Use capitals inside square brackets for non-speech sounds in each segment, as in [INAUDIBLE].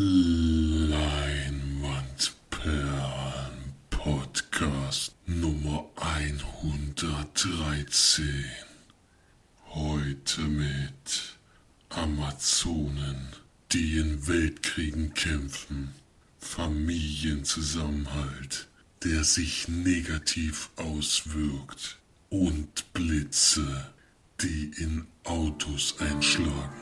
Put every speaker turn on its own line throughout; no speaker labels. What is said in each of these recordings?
Leinwandperlen Podcast Nummer 113. Heute mit Amazonen, die in Weltkriegen kämpfen, Familienzusammenhalt, der sich negativ auswirkt und Blitze, die in Autos einschlagen.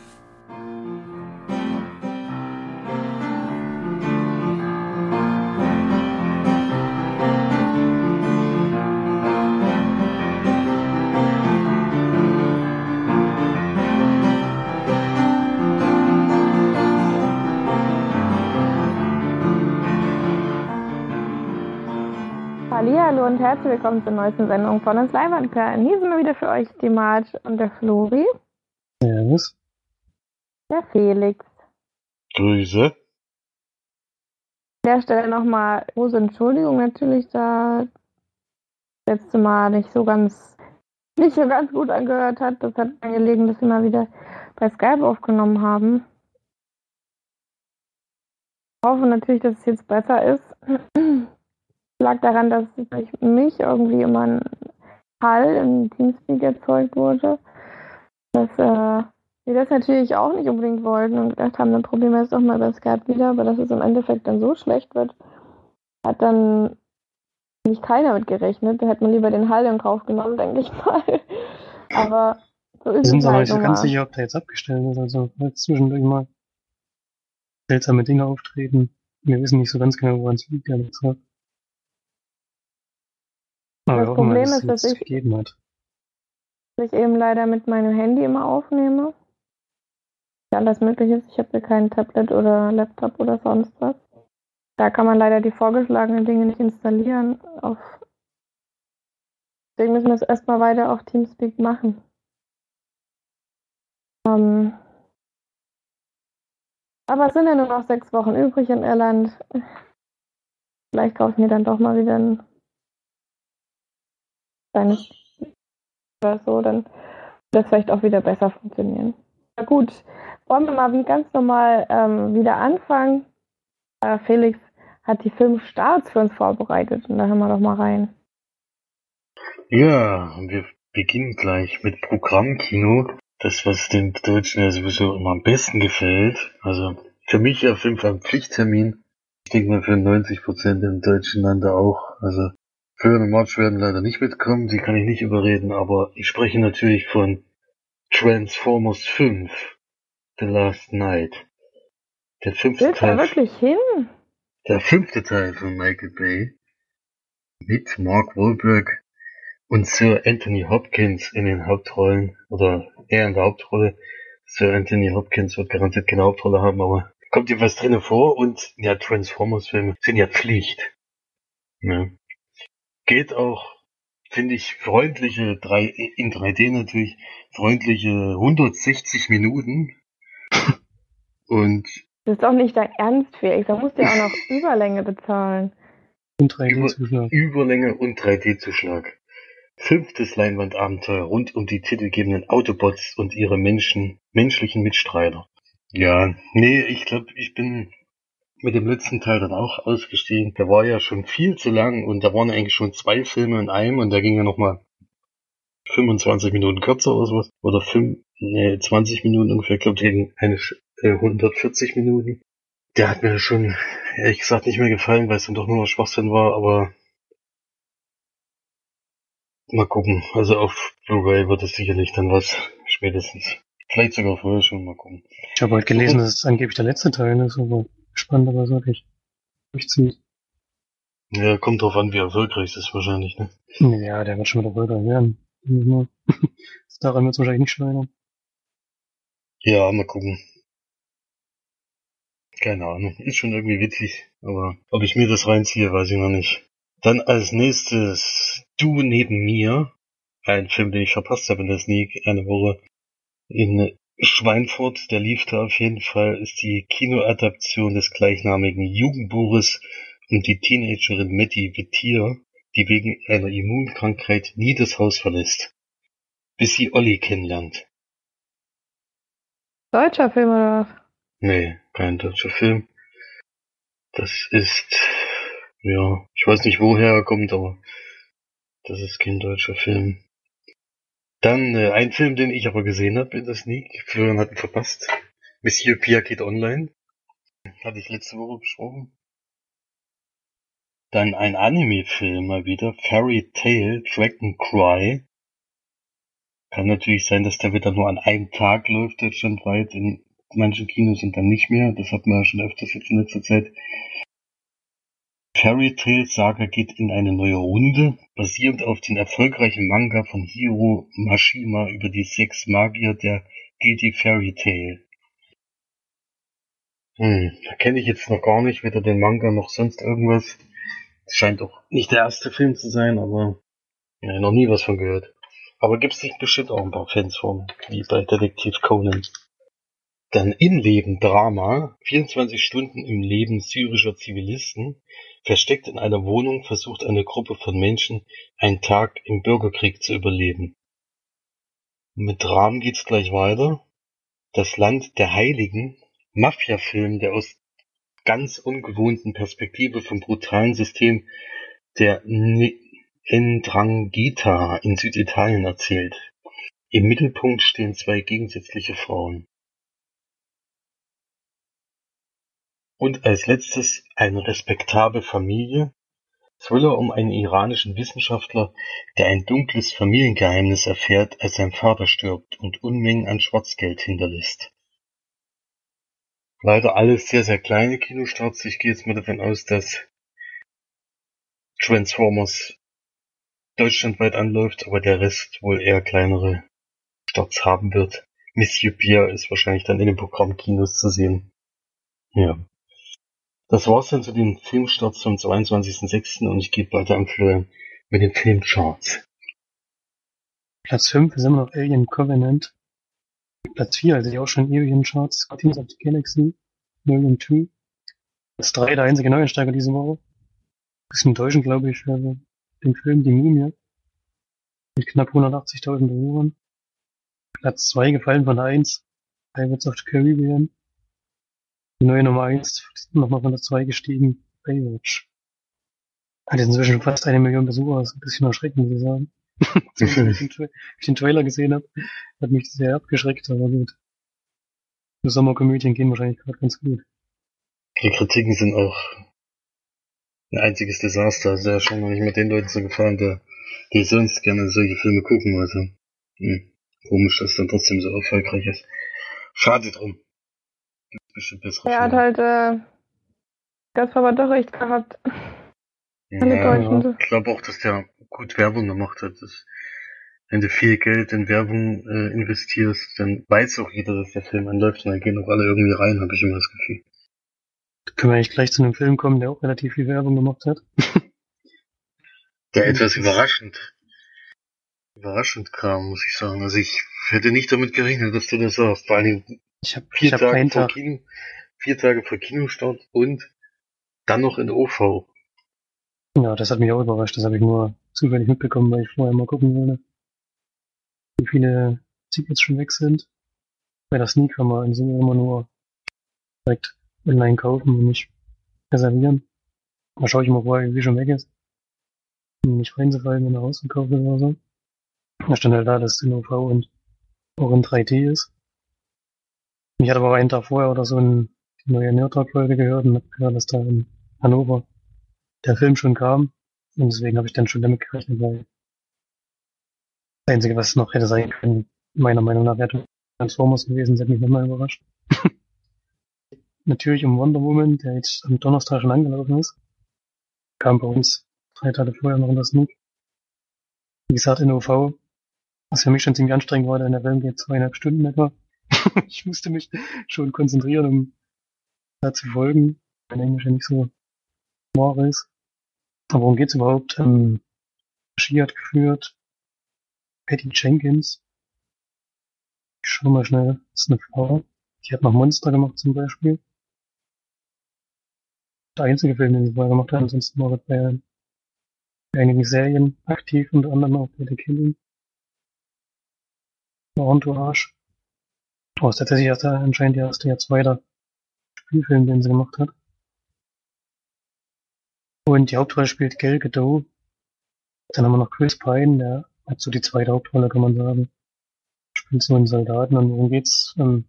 Hallo und herzlich willkommen zur neuesten Sendung von uns Leibandperlen. Hier sind wir wieder für euch die Marge und der Flori.
Servus.
Der Felix.
Grüße.
An der Stelle nochmal große Entschuldigung natürlich, da das letzte Mal nicht so ganz nicht so ganz gut angehört hat. Das hat angelegen, dass wir mal wieder bei Skype aufgenommen haben. Ich hoffe natürlich, dass es jetzt besser ist. Lag daran, dass durch mich irgendwie immer ein Hall im Teamspeak erzeugt wurde. Dass äh, wir das natürlich auch nicht unbedingt wollten und gedacht haben, dann probieren wir es doch mal bei Skype wieder, aber dass es im Endeffekt dann so schlecht wird, hat dann nicht keiner mit gerechnet. Da hätte man lieber den Hall in Kauf genommen, denke ich mal. [LAUGHS] aber so ist
Wir sind
es
aber
halt
nicht so ganz sicher, ob der jetzt abgestellt ist. Also weil zwischendurch mal seltsame Dinge auftreten. Wir wissen nicht so ganz genau, woran es liegt, ehrlich gesagt. Aber
Das
mal,
Problem
dass
ist, dass ich- dass ich eben leider mit meinem Handy immer aufnehme. Ja, alles mögliche ist. Ich habe hier kein Tablet oder Laptop oder sonst was. Da kann man leider die vorgeschlagenen Dinge nicht installieren. Auf Deswegen müssen wir es erstmal weiter auf Teamspeak machen. Ähm aber es sind ja nur noch sechs Wochen übrig in Irland. Vielleicht kaufe ich mir dann doch mal wieder ein kleines oder so, dann wird das vielleicht auch wieder besser funktionieren. Na gut, wollen wir mal wie ganz normal ähm, wieder anfangen. Äh, Felix hat die fünf Starts für uns vorbereitet und da hören wir doch mal rein.
Ja, wir beginnen gleich mit Programmkino. Das, was den Deutschen ja sowieso immer am besten gefällt. Also für mich auf jeden Fall ein Pflichttermin. Ich denke mal für 90% im deutschen Lande auch. Also Florian und March werden leider nicht mitkommen, die kann ich nicht überreden, aber ich spreche natürlich von Transformers 5, The Last Night. Der fünfte
Willst du da
Teil.
wirklich hin?
Der fünfte Teil von Michael Bay mit Mark Wahlberg und Sir Anthony Hopkins in den Hauptrollen oder er in der Hauptrolle. Sir Anthony Hopkins wird garantiert keine Hauptrolle haben, aber kommt dir was drinnen vor und ja, Transformers-Filme sind ja Pflicht. Ja. Geht auch, finde ich, freundliche, drei, in 3D natürlich, freundliche 160 Minuten. [LAUGHS] Und
Das ist doch nicht dein Ernst, Felix. Da musst du ja auch noch [LAUGHS] Überlänge bezahlen.
Und 3
Über-
Zuschlag.
Überlänge und 3D-Zuschlag. Fünftes Leinwandabenteuer rund um die titelgebenden Autobots und ihre Menschen, menschlichen Mitstreiter. Ja, nee, ich glaube, ich bin mit dem letzten Teil dann auch ausgestiegen. Der war ja schon viel zu lang und da waren eigentlich schon zwei Filme in einem und der ging ja nochmal 25 Minuten kürzer oder sowas. Oder fünf, nee, 20 Minuten ungefähr. Ich glaube, der ging eine, äh, 140 Minuten. Der hat mir schon ehrlich gesagt nicht mehr gefallen, weil es dann doch nur noch Schwachsinn war, aber mal gucken. Also auf Blu-ray wird es sicherlich dann was, spätestens. Vielleicht sogar vorher schon, mal gucken.
Ich habe heute gelesen, dass es angeblich der letzte Teil ist, aber gespannt, ob er es wirklich durchzieht.
Ja, kommt drauf an, wie erfolgreich es ist wahrscheinlich, ne?
Ja, der wird schon wieder Erfolg werden. [LAUGHS] Daran wird es wahrscheinlich nicht scheitern.
Ja, mal gucken. Keine Ahnung, ist schon irgendwie witzig, aber ob ich mir das reinziehe, weiß ich noch nicht. Dann als nächstes Du neben mir. Ein Film, den ich verpasst habe in der Sneak eine Woche in Schweinfurt, der lief da auf jeden Fall, ist die Kinoadaption des gleichnamigen Jugendbuches um die Teenagerin Matty Vittier, die wegen einer Immunkrankheit nie das Haus verlässt, bis sie Olli kennenlernt.
Deutscher Film oder was?
Nee, kein deutscher Film. Das ist, ja, ich weiß nicht woher er kommt, aber das ist kein deutscher Film. Dann äh, ein Film, den ich aber gesehen habe in der Sneak. Florian hat ihn verpasst. Monsieur Pia geht online. Hatte ich letzte Woche besprochen. Dann ein Anime-Film mal wieder. Fairy Tale Dragon Cry. Kann natürlich sein, dass der wieder nur an einem Tag läuft, deutschlandweit, in manchen Kinos und dann nicht mehr. Das hat man ja schon öfters jetzt in letzter Zeit. Fairy Tail Saga geht in eine neue Runde, basierend auf den erfolgreichen Manga von Hiro Mashima über die sechs Magier der Gilde Fairy Tail. Hm, da kenne ich jetzt noch gar nicht, weder den Manga noch sonst irgendwas. Scheint doch nicht der erste Film zu sein, aber ja, noch nie was von gehört. Aber gibt's sich bestimmt auch ein paar Fans von, wie bei Detektiv Conan. Dann Innenleben Drama, 24 Stunden im Leben syrischer Zivilisten. Versteckt in einer Wohnung versucht eine Gruppe von Menschen einen Tag im Bürgerkrieg zu überleben. Mit Dramen geht's gleich weiter. Das Land der Heiligen, Mafia-Film, der aus ganz ungewohnten Perspektive vom brutalen System der Ndrangheta in Süditalien erzählt. Im Mittelpunkt stehen zwei gegensätzliche Frauen. Und als letztes eine respektable Familie, Thriller um einen iranischen Wissenschaftler, der ein dunkles Familiengeheimnis erfährt, als sein Vater stirbt und Unmengen an Schwarzgeld hinterlässt. Leider alles sehr, sehr kleine Kinostarts. Ich gehe jetzt mal davon aus, dass Transformers deutschlandweit anläuft, aber der Rest wohl eher kleinere Starts haben wird. Monsieur Pierre ist wahrscheinlich dann in den Programmkinos zu sehen. Ja. Das war's dann zu den Filmstarts zum 22.06. und ich gebe weiter am Florian mit den Filmcharts.
Platz 5 ist immer noch Alien Covenant. Platz 4, also ich auch schon in Charts, Guardians of the Galaxy, Million 2. Platz 3, der einzige Neuensteiger diese Woche. Bisschen enttäuschend, glaube ich, für den Film Die Mumie. Mit knapp 180.000 Besuchern. Platz 2 gefallen von der 1, Pirates of the Caribbean. Die neue Nummer 1 nochmal von der 2 gestiegen, Baywatch. Hat jetzt inzwischen fast eine Million Besucher, das ist ein bisschen erschreckend, muss ich sagen. [LAUGHS] Als ich den Trailer gesehen habe, hat mich sehr abgeschreckt, aber gut. Die Sommerkomödien gehen wahrscheinlich gerade ganz gut.
Die Kritiken sind auch ein einziges Desaster. Also ja schon noch nicht mit den Leuten so gefallen, der, die sonst gerne solche Filme gucken. Also hm, komisch, dass dann trotzdem so erfolgreich ist. Schade drum. Gibt's bestimmt bessere
Er hat halt, äh, das war aber doch recht gehabt.
Ja, ich glaube auch, dass der gut Werbung gemacht hat. Das, wenn du viel Geld in Werbung äh, investierst, dann weiß auch jeder, dass der Film anläuft und dann gehen auch alle irgendwie rein, habe ich immer das Gefühl.
Können wir eigentlich gleich zu einem Film kommen, der auch relativ viel Werbung gemacht hat. [LAUGHS]
Der etwas überraschend, überraschend kam, muss ich sagen. Also ich hätte nicht damit gerechnet, dass du das sagst. Vor allem
Ich habe
vier
hab
Tage vor Kino, vier Tage vor Kinostart und dann noch in OV.
ja, das hat mich auch überrascht, das habe ich nur zufällig mitbekommen, weil ich vorher mal gucken wollte, wie viele Tickets schon weg sind. Bei der Sneak kann man in Summe immer nur direkt online kaufen und nicht reservieren. Da schaue ich mal vorher, wie schon weg ist. Um nicht reinzufallen, wenn er rausgekauft ist oder so. Da stand halt da, dass es in OV und auch in 3D ist. Ich hatte aber einen Tag vorher oder so eine neue Nerdtalk-Folge gehört und hab gehört, dass da in Hannover der Film schon kam. Und deswegen habe ich dann schon damit gerechnet, weil das Einzige, was noch hätte sein können, meiner Meinung nach, wäre Transformers gewesen, das hätte mich nochmal überrascht. [LAUGHS] Natürlich um Wonder Woman, der jetzt am Donnerstag schon angelaufen ist. Kam bei uns drei Tage vorher noch in das Sneak. Wie gesagt, in OV, was für mich schon ziemlich anstrengend war, denn der Film geht zweieinhalb Stunden etwa. [LAUGHS] ich musste mich schon konzentrieren, um da zu folgen. Mein Englisch ja nicht so ist. Aber worum geht's überhaupt? Ähm, Regie hat geführt Patty Jenkins. Ich schau mal schnell. Das ist eine Frau. Die hat noch Monster gemacht zum Beispiel. Der einzige Film, den sie vorher gemacht hat. Ansonsten war bei einigen Serien aktiv, unter anderem auch bei The Killing. Entourage. Oh, ist tatsächlich erst der, anscheinend der erste, jetzt weiter Spielfilm, den sie gemacht hat. Und die Hauptrolle spielt Gal Gadot. Dann haben wir noch Chris Pine, der hat so die zweite Hauptrolle, kann man sagen. Spielt so einen Soldaten und worum geht's? Ähm,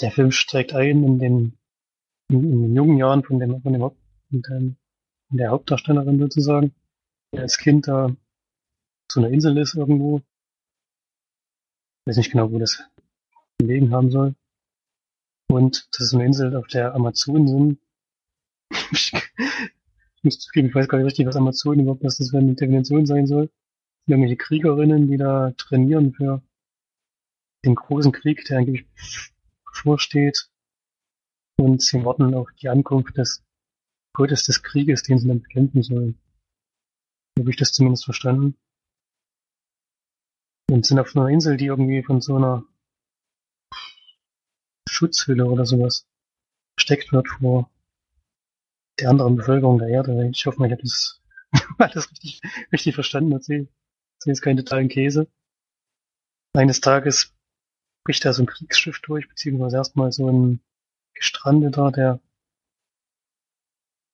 der Film steigt ein in den, in, in den jungen Jahren von dem, von dem, Haupt- von dem, von der Hauptdarstellerin sozusagen, die als Kind da zu einer Insel ist irgendwo. Weiß nicht genau, wo das gelegen haben soll. Und das ist eine Insel auf der Amazonen ich muss zugeben, ich weiß gar nicht richtig, was Amazonen überhaupt, was das für eine Definition sein soll. Irgendwelche Kriegerinnen, die da trainieren für den großen Krieg, der angeblich bevorsteht. Und sie warten auf die Ankunft des Gottes des Krieges, den sie dann bekämpfen sollen. So habe ich das zumindest verstanden. Und sind auf einer Insel, die irgendwie von so einer Schutzhülle oder sowas versteckt wird vor der anderen Bevölkerung der Erde. Ich hoffe mal, ich habe das [LAUGHS] alles richtig, richtig verstanden erzählt. Das ist jetzt kein totalen Käse. Eines Tages bricht da so ein Kriegsschiff durch, beziehungsweise erstmal so ein Gestrandeter, der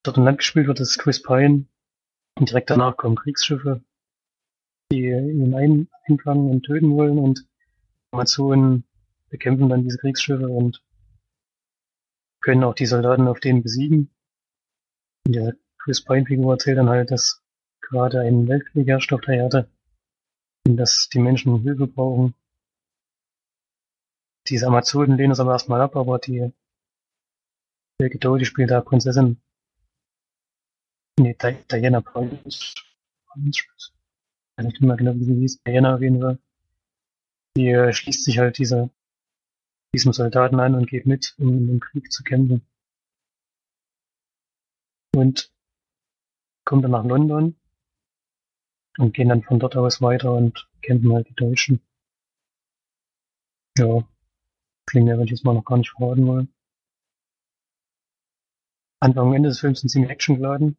dort im Land gespielt wird, das ist Chris Pine. Und direkt danach kommen Kriegsschiffe, die ihn ein, einfangen und töten wollen und Amazonen bekämpfen dann diese Kriegsschiffe und können auch die Soldaten auf denen besiegen. Der Chris Pine-Figur erzählt dann halt, dass gerade ein Weltkrieg herrscht auf der Erde und dass die Menschen Hilfe brauchen. Diese Amazonen lehnen es aber erstmal ab, aber die Gadot, die spielt da Prinzessin Nee, Di- Diana Prince. Ich weiß nicht mehr genau, wie sie hieß. Diana auf jeden Fall. Die äh, schließt sich halt dieser, diesem Soldaten an und geht mit, um in dem Krieg zu kämpfen. Und kommt dann nach London und gehen dann von dort aus weiter und kämpfen halt die Deutschen. Ja, klingt mehr, wenn ich jetzt mal noch gar nicht verraten wollen. Anfang und Ende des Films sind ziemlich actiongeladen.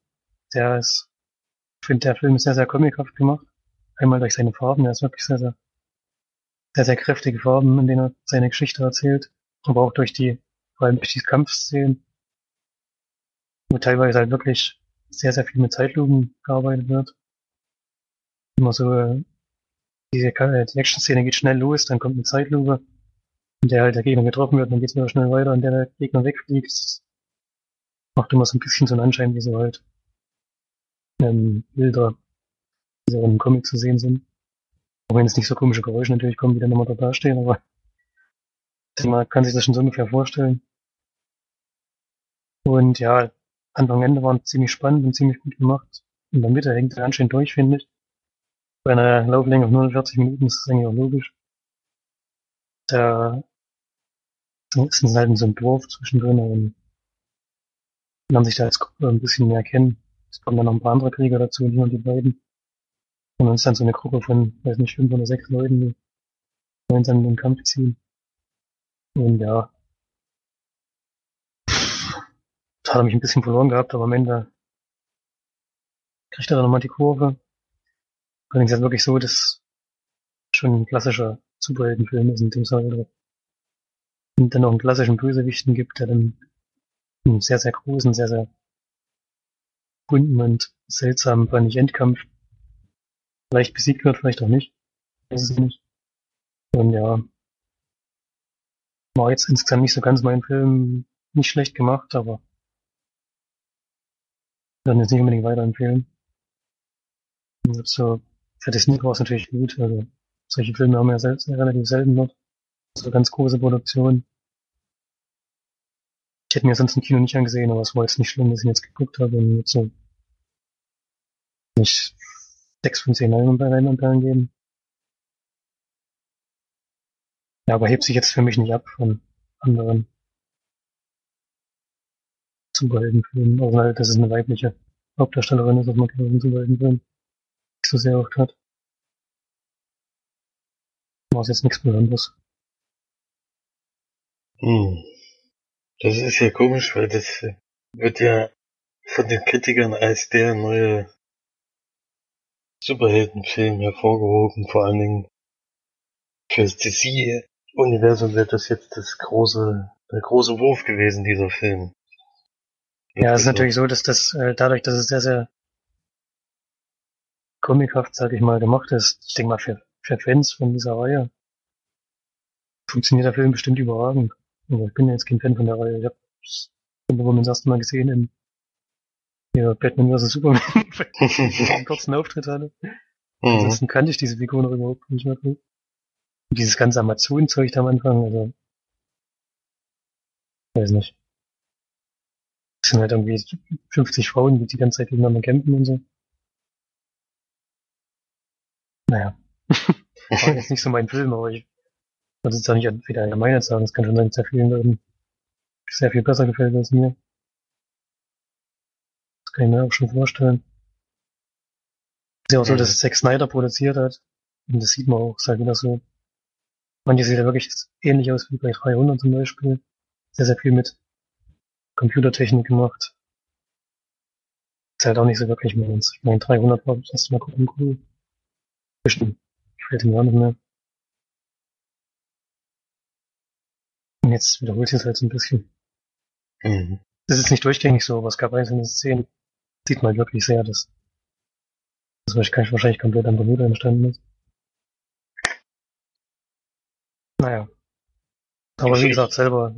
Der ist, ich finde, der Film ist sehr, sehr comichaft gemacht. Einmal durch seine Farben, er ist wirklich sehr, sehr, sehr, sehr kräftige Farben, in denen er seine Geschichte erzählt. Aber auch durch die, vor allem durch die Kampfszenen, wo teilweise halt wirklich sehr, sehr viel mit Zeitlupen gearbeitet wird. Immer so, äh, diese, Ka- die Action-Szene geht schnell los, dann kommt eine Zeitlupe, in der halt der Gegner getroffen wird, dann geht's wieder schnell weiter, in der der Gegner wegfliegt. Macht immer so ein bisschen so einen Anschein, wie so halt ähm, Bilder, die so im Comic zu sehen sind. Auch wenn es nicht so komische Geräusche natürlich kommen, die dann immer da stehen, aber man kann sich das schon so ungefähr vorstellen. Und ja, Anfang und Ende waren ziemlich spannend und ziemlich gut gemacht. Und dann Mitte hängt er ganz schön durch, finde ich. Bei einer Lauflänge von 49 Minuten ist das eigentlich auch logisch. Da ist es halt in so einem Dorf zwischendrin und lernen sich da als Gruppe ein bisschen mehr kennen. Es kommen dann noch ein paar andere Krieger dazu, nicht nur die beiden. Und ist dann so eine Gruppe von, weiß nicht, fünf oder sechs Leuten, die gemeinsam in den Kampf ziehen. Und ja. Da hat er mich ein bisschen verloren gehabt, aber am Ende kriegt er dann nochmal die Kurve. Allerdings ist es wirklich so, dass schon ein klassischer Superheldenfilm ist, in dem es halt und dann noch einen klassischen Bösewichten gibt, der dann einen sehr, sehr großen, sehr, sehr bunten und seltsamen, fand ich, Endkampf vielleicht besiegt wird, vielleicht auch nicht. Weiß es nicht. Und ja, war jetzt insgesamt nicht so ganz mein Film, nicht schlecht gemacht, aber dann jetzt nicht unbedingt weiterempfehlen. Und so, für Disney war es natürlich gut, also solche Filme haben wir ja selbst, relativ selten dort. So ganz große Produktionen. Ich hätte mir sonst im Kino nicht angesehen, aber es war jetzt nicht schlimm, dass ich ihn jetzt geguckt habe und jetzt so nicht sechs von zehn Leinwandperlen geben. Ja, aber hebt sich jetzt für mich nicht ab von anderen Superheldenfilmen. Also halt, dass es eine weibliche Hauptdarstellerin ist, was man glaube ich in Superheldenfilmen nicht so sehr oft hat. War jetzt nichts Besonderes.
Hm. Das ist ja komisch, weil das wird ja von den Kritikern als der neue Superheldenfilm hervorgehoben, vor allen Dingen für das DC-Universum wird das jetzt das große, der große Wurf gewesen, dieser Film.
Ja, es ist natürlich so, dass das äh, dadurch, dass es sehr, sehr comichaft, sag ich mal, gemacht ist, ich denke mal für, für Fans von dieser Reihe, funktioniert der Film bestimmt überragend. Also ich bin ja jetzt kein Fan von der Reihe. Ich habe irgendwann das erste Mal gesehen in ja, Batman vs. Superman, [LAUGHS] einen kurzen Auftritt hatte.
Mhm.
Ansonsten kannte ich diese Figur noch überhaupt nicht mehr. Und dieses ganze Amazon-Zeug da am Anfang, also weiß nicht. Es sind halt irgendwie 50 Frauen, die die ganze Zeit gegeneinander kämpfen und so. Naja. [LAUGHS] War jetzt nicht so mein Film, aber ich würde jetzt auch nicht wieder allgemein sagen. Es kann schon sein, dass sehr vielen Leuten sehr viel besser gefällt als mir. Das kann ich mir auch schon vorstellen. Ist ja auch so, dass es Zack Snyder produziert hat. Und das sieht man auch, ist halt wieder so. Manche sieht ja wirklich ähnlich aus wie bei 300 zum Beispiel. Sehr, sehr viel mit Computertechnik gemacht. Ist halt auch nicht so wirklich meins. Ich meine, 300 war das erste Mal gucken, cool. Bestimmt. Gefällt mir auch nicht mehr. Und jetzt wiederholt sich es halt so ein bisschen.
Mhm.
Das ist nicht durchgängig so, aber es gab einzelne Szenen. Sieht man wirklich sehr, dass das wahrscheinlich wahrscheinlich komplett am Bermuda entstanden ist. Naja. Aber wie gesagt, selber,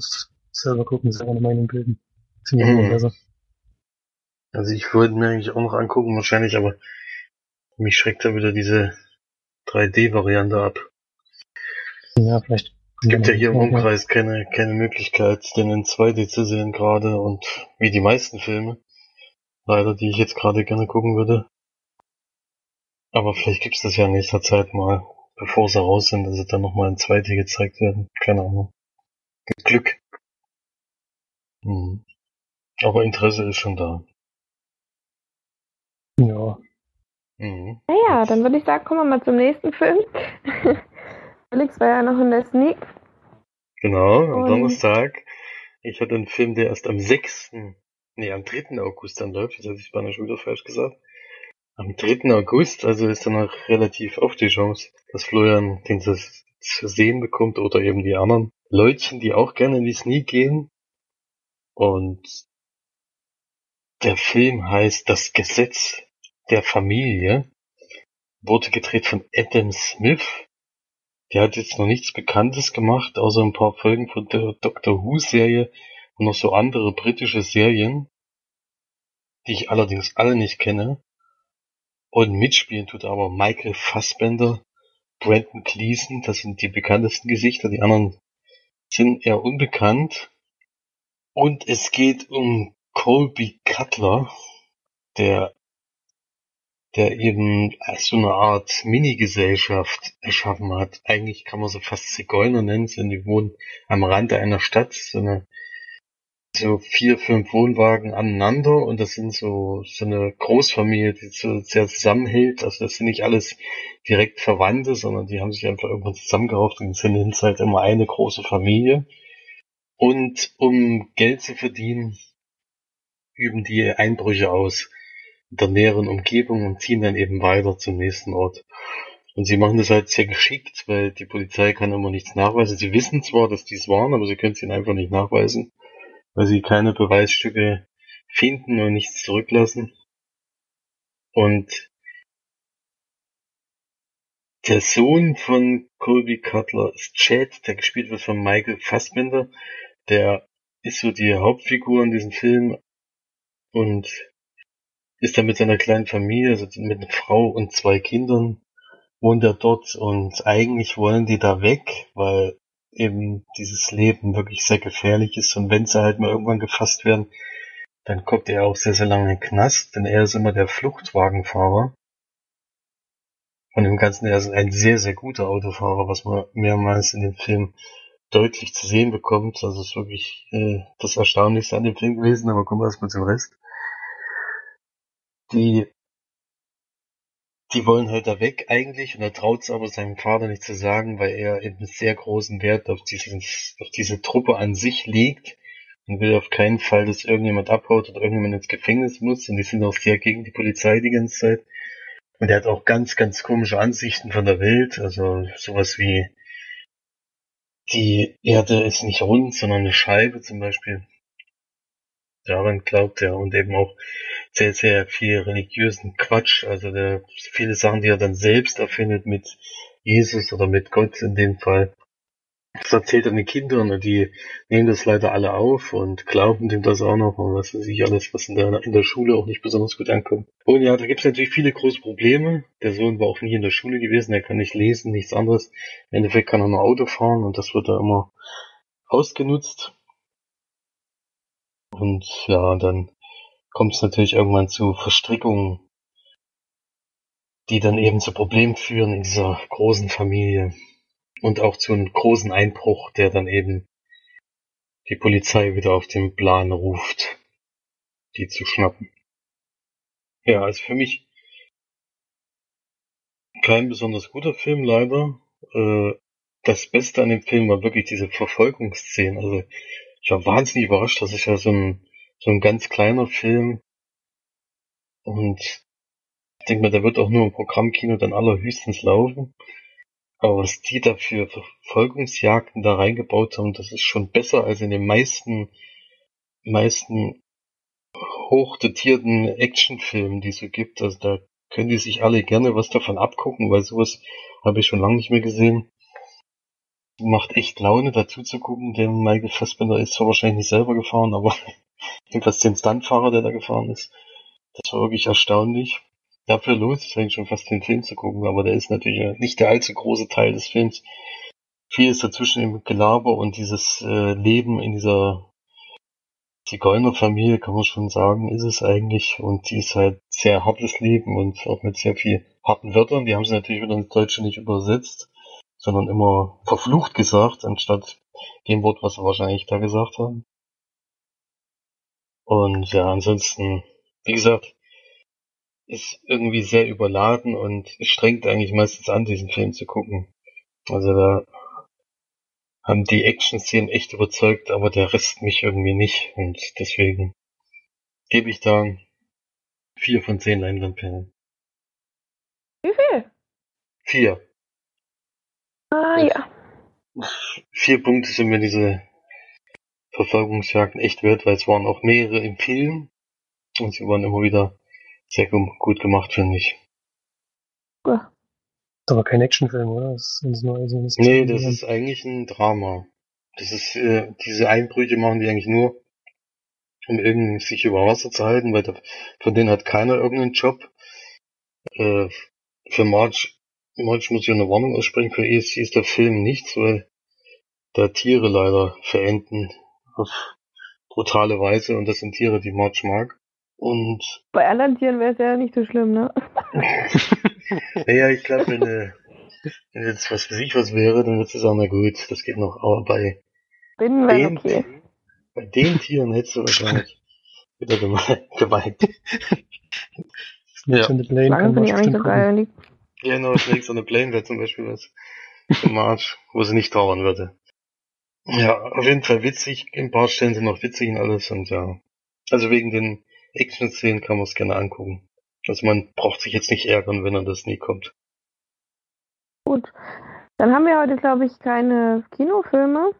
selber gucken, selber eine Meinung bilden. Finde ich
Mhm.
besser.
Also ich wollte mir eigentlich auch noch angucken, wahrscheinlich, aber mich schreckt da wieder diese 3D-Variante ab.
Ja, vielleicht.
Es gibt ja hier im Umkreis keine, keine Möglichkeit, den in 2D zu sehen gerade und wie die meisten Filme. Leider, die ich jetzt gerade gerne gucken würde. Aber vielleicht gibt's das ja in nächster Zeit mal, bevor sie raus sind, dass sie dann nochmal in 2D gezeigt werden. Keine Ahnung. Mit Glück. Mhm. Aber Interesse ist schon da.
Ja.
Mhm.
Naja, dann würde ich sagen, kommen wir mal zum nächsten Film. [LAUGHS] Felix war ja noch in der Sneak.
Genau, am
Und-
Donnerstag. Ich hatte einen Film, der erst am 6., nee, am 3. August dann läuft. Jetzt hatte ich beinahe schon wieder falsch gesagt. Am 3. August, also ist dann noch relativ auf die Chance, dass Florian den zu, zu sehen bekommt oder eben die anderen Leutchen, die auch gerne in die Sneak gehen. Und der Film heißt Das Gesetz der Familie. Wurde gedreht von Adam Smith. Der hat jetzt noch nichts Bekanntes gemacht, außer ein paar Folgen von der Doctor Who Serie noch so andere britische Serien, die ich allerdings alle nicht kenne. Und mitspielen tut aber Michael Fassbender, Brandon Gleason, das sind die bekanntesten Gesichter, die anderen sind eher unbekannt. Und es geht um Colby Cutler, der der eben so eine Art Mini-Gesellschaft erschaffen hat. Eigentlich kann man sie fast Zigeuner nennen, denn die wohnen am Rande einer Stadt, so eine so vier, fünf Wohnwagen aneinander und das sind so so eine Großfamilie, die so sehr zusammenhält. Also das sind nicht alles direkt Verwandte, sondern die haben sich einfach irgendwann zusammengerauft und sind in halt immer eine große Familie. Und um Geld zu verdienen, üben die Einbrüche aus in der näheren Umgebung und ziehen dann eben weiter zum nächsten Ort. Und sie machen das halt sehr geschickt, weil die Polizei kann immer nichts nachweisen. Sie wissen zwar, dass die es waren, aber sie können es ihnen einfach nicht nachweisen, weil sie keine Beweisstücke finden und nichts zurücklassen. Und der Sohn von Colby Cutler ist Chad, der gespielt wird von Michael Fassbender. Der ist so die Hauptfigur in diesem Film und ist dann mit seiner kleinen Familie, also mit einer Frau und zwei Kindern, wohnt er dort und eigentlich wollen die da weg, weil eben dieses Leben wirklich sehr gefährlich ist und wenn sie halt mal irgendwann gefasst werden, dann kommt er auch sehr, sehr lange in den Knast, denn er ist immer der Fluchtwagenfahrer. Von dem Ganzen, er ist ein sehr, sehr guter Autofahrer, was man mehrmals in dem Film deutlich zu sehen bekommt. Also es ist wirklich äh, das Erstaunlichste an dem Film gewesen, aber kommen wir erstmal zum Rest. Die, die wollen halt da weg eigentlich und er traut es aber seinem Vater nicht zu sagen, weil er eben sehr großen Wert auf, dieses, auf diese Truppe an sich legt und will auf keinen Fall, dass irgendjemand abhaut oder irgendjemand ins Gefängnis muss und die sind auch sehr gegen die Polizei die ganze Zeit. Und er hat auch ganz, ganz komische Ansichten von der Welt, also sowas wie die Erde ist nicht rund, sondern eine Scheibe zum Beispiel. daran glaubt er und eben auch sehr, sehr viel religiösen Quatsch, also der, viele Sachen, die er dann selbst erfindet mit Jesus oder mit Gott in dem Fall. Das erzählt er den Kindern und die nehmen das leider alle auf und glauben dem das auch noch und was weiß ich alles, was in der, in der Schule auch nicht besonders gut ankommt. Und ja, da gibt es natürlich viele große Probleme. Der Sohn war auch nie in der Schule gewesen, er kann nicht lesen, nichts anderes. Im Endeffekt kann er nur Auto fahren und das wird da immer ausgenutzt. Und ja, dann kommt es natürlich irgendwann zu Verstrickungen, die dann eben zu Problemen führen in dieser großen Familie und auch zu einem großen Einbruch, der dann eben die Polizei wieder auf den Plan ruft, die zu schnappen. Ja, also für mich kein besonders guter Film, leider. Äh, das Beste an dem Film war wirklich diese Verfolgungsszene. Also ich war wahnsinnig überrascht, dass ich ja so ein, so ein ganz kleiner Film und ich denke mal, der wird auch nur im Programmkino dann allerhöchstens laufen. Aber was die da für Verfolgungsjagden da reingebaut haben, das ist schon besser als in den meisten, meisten hochdotierten Actionfilmen, die es so gibt. Also da können die sich alle gerne was davon abgucken, weil sowas habe ich schon lange nicht mehr gesehen. Macht echt Laune, dazu zu gucken. Der Michael Fassbender ist zwar wahrscheinlich nicht selber gefahren, aber jedenfalls den Stuntfahrer, der da gefahren ist. Das war wirklich erstaunlich dafür lohnt sich eigentlich schon fast den Film zu gucken, aber der ist natürlich nicht der allzu große Teil des Films. Viel ist dazwischen im Gelaber und dieses äh, Leben in dieser Zigeunerfamilie, kann man schon sagen, ist es eigentlich. Und die ist halt sehr hartes Leben und auch mit sehr viel harten Wörtern. Die haben sie natürlich wieder ins Deutsche nicht übersetzt, sondern immer verflucht gesagt, anstatt dem Wort, was sie wahrscheinlich da gesagt haben. Und ja, ansonsten, wie gesagt, ist irgendwie sehr überladen und strengt eigentlich meistens an, diesen Film zu gucken. Also da haben die Action-Szenen echt überzeugt, aber der Rest mich irgendwie nicht. Und deswegen gebe ich da vier von zehn Leinwandperlen.
Wie viel?
Vier.
Ah, ja.
Vier Punkte sind mir diese Verfolgungsjagden echt wert, weil es waren auch mehrere im Film und sie waren immer wieder sehr gut gemacht, finde ich.
Ja. Ist aber kein Actionfilm, oder? Das ist nur also
das nee, das ist eigentlich ein Drama. Das ist, äh, diese Einbrüche machen die eigentlich nur, um irgendwie sich über Wasser zu halten, weil da, von denen hat keiner irgendeinen Job. Äh, für March, March muss ich eine Warnung aussprechen, für ESC ist der Film nichts, weil da Tiere leider verenden auf brutale Weise und das sind Tiere, die March mag. Und
Bei anderen Tieren wäre es ja nicht so schlimm, ne? [LAUGHS]
naja, ich glaube, wenn, äh, wenn jetzt was für sich was wäre, dann würdest du sagen, na gut, das geht noch. Aber bei
Binnen wäre okay.
Bei den Tieren hättest du wahrscheinlich [LAUGHS] wieder geweint.
ja. Lange
finde ich auch nicht so geil.
Ja, no, Snakes on a Plane wäre zum Beispiel was. March, wo sie nicht trauern würde. Ja, auf jeden Fall witzig. Ein paar Stellen sind noch witzig und alles und ja. Also wegen den Action-Szenen kann man es gerne angucken. Also man braucht sich jetzt nicht ärgern, wenn er das nie kommt.
Gut. Dann haben wir heute, glaube ich, keine Kinofilme.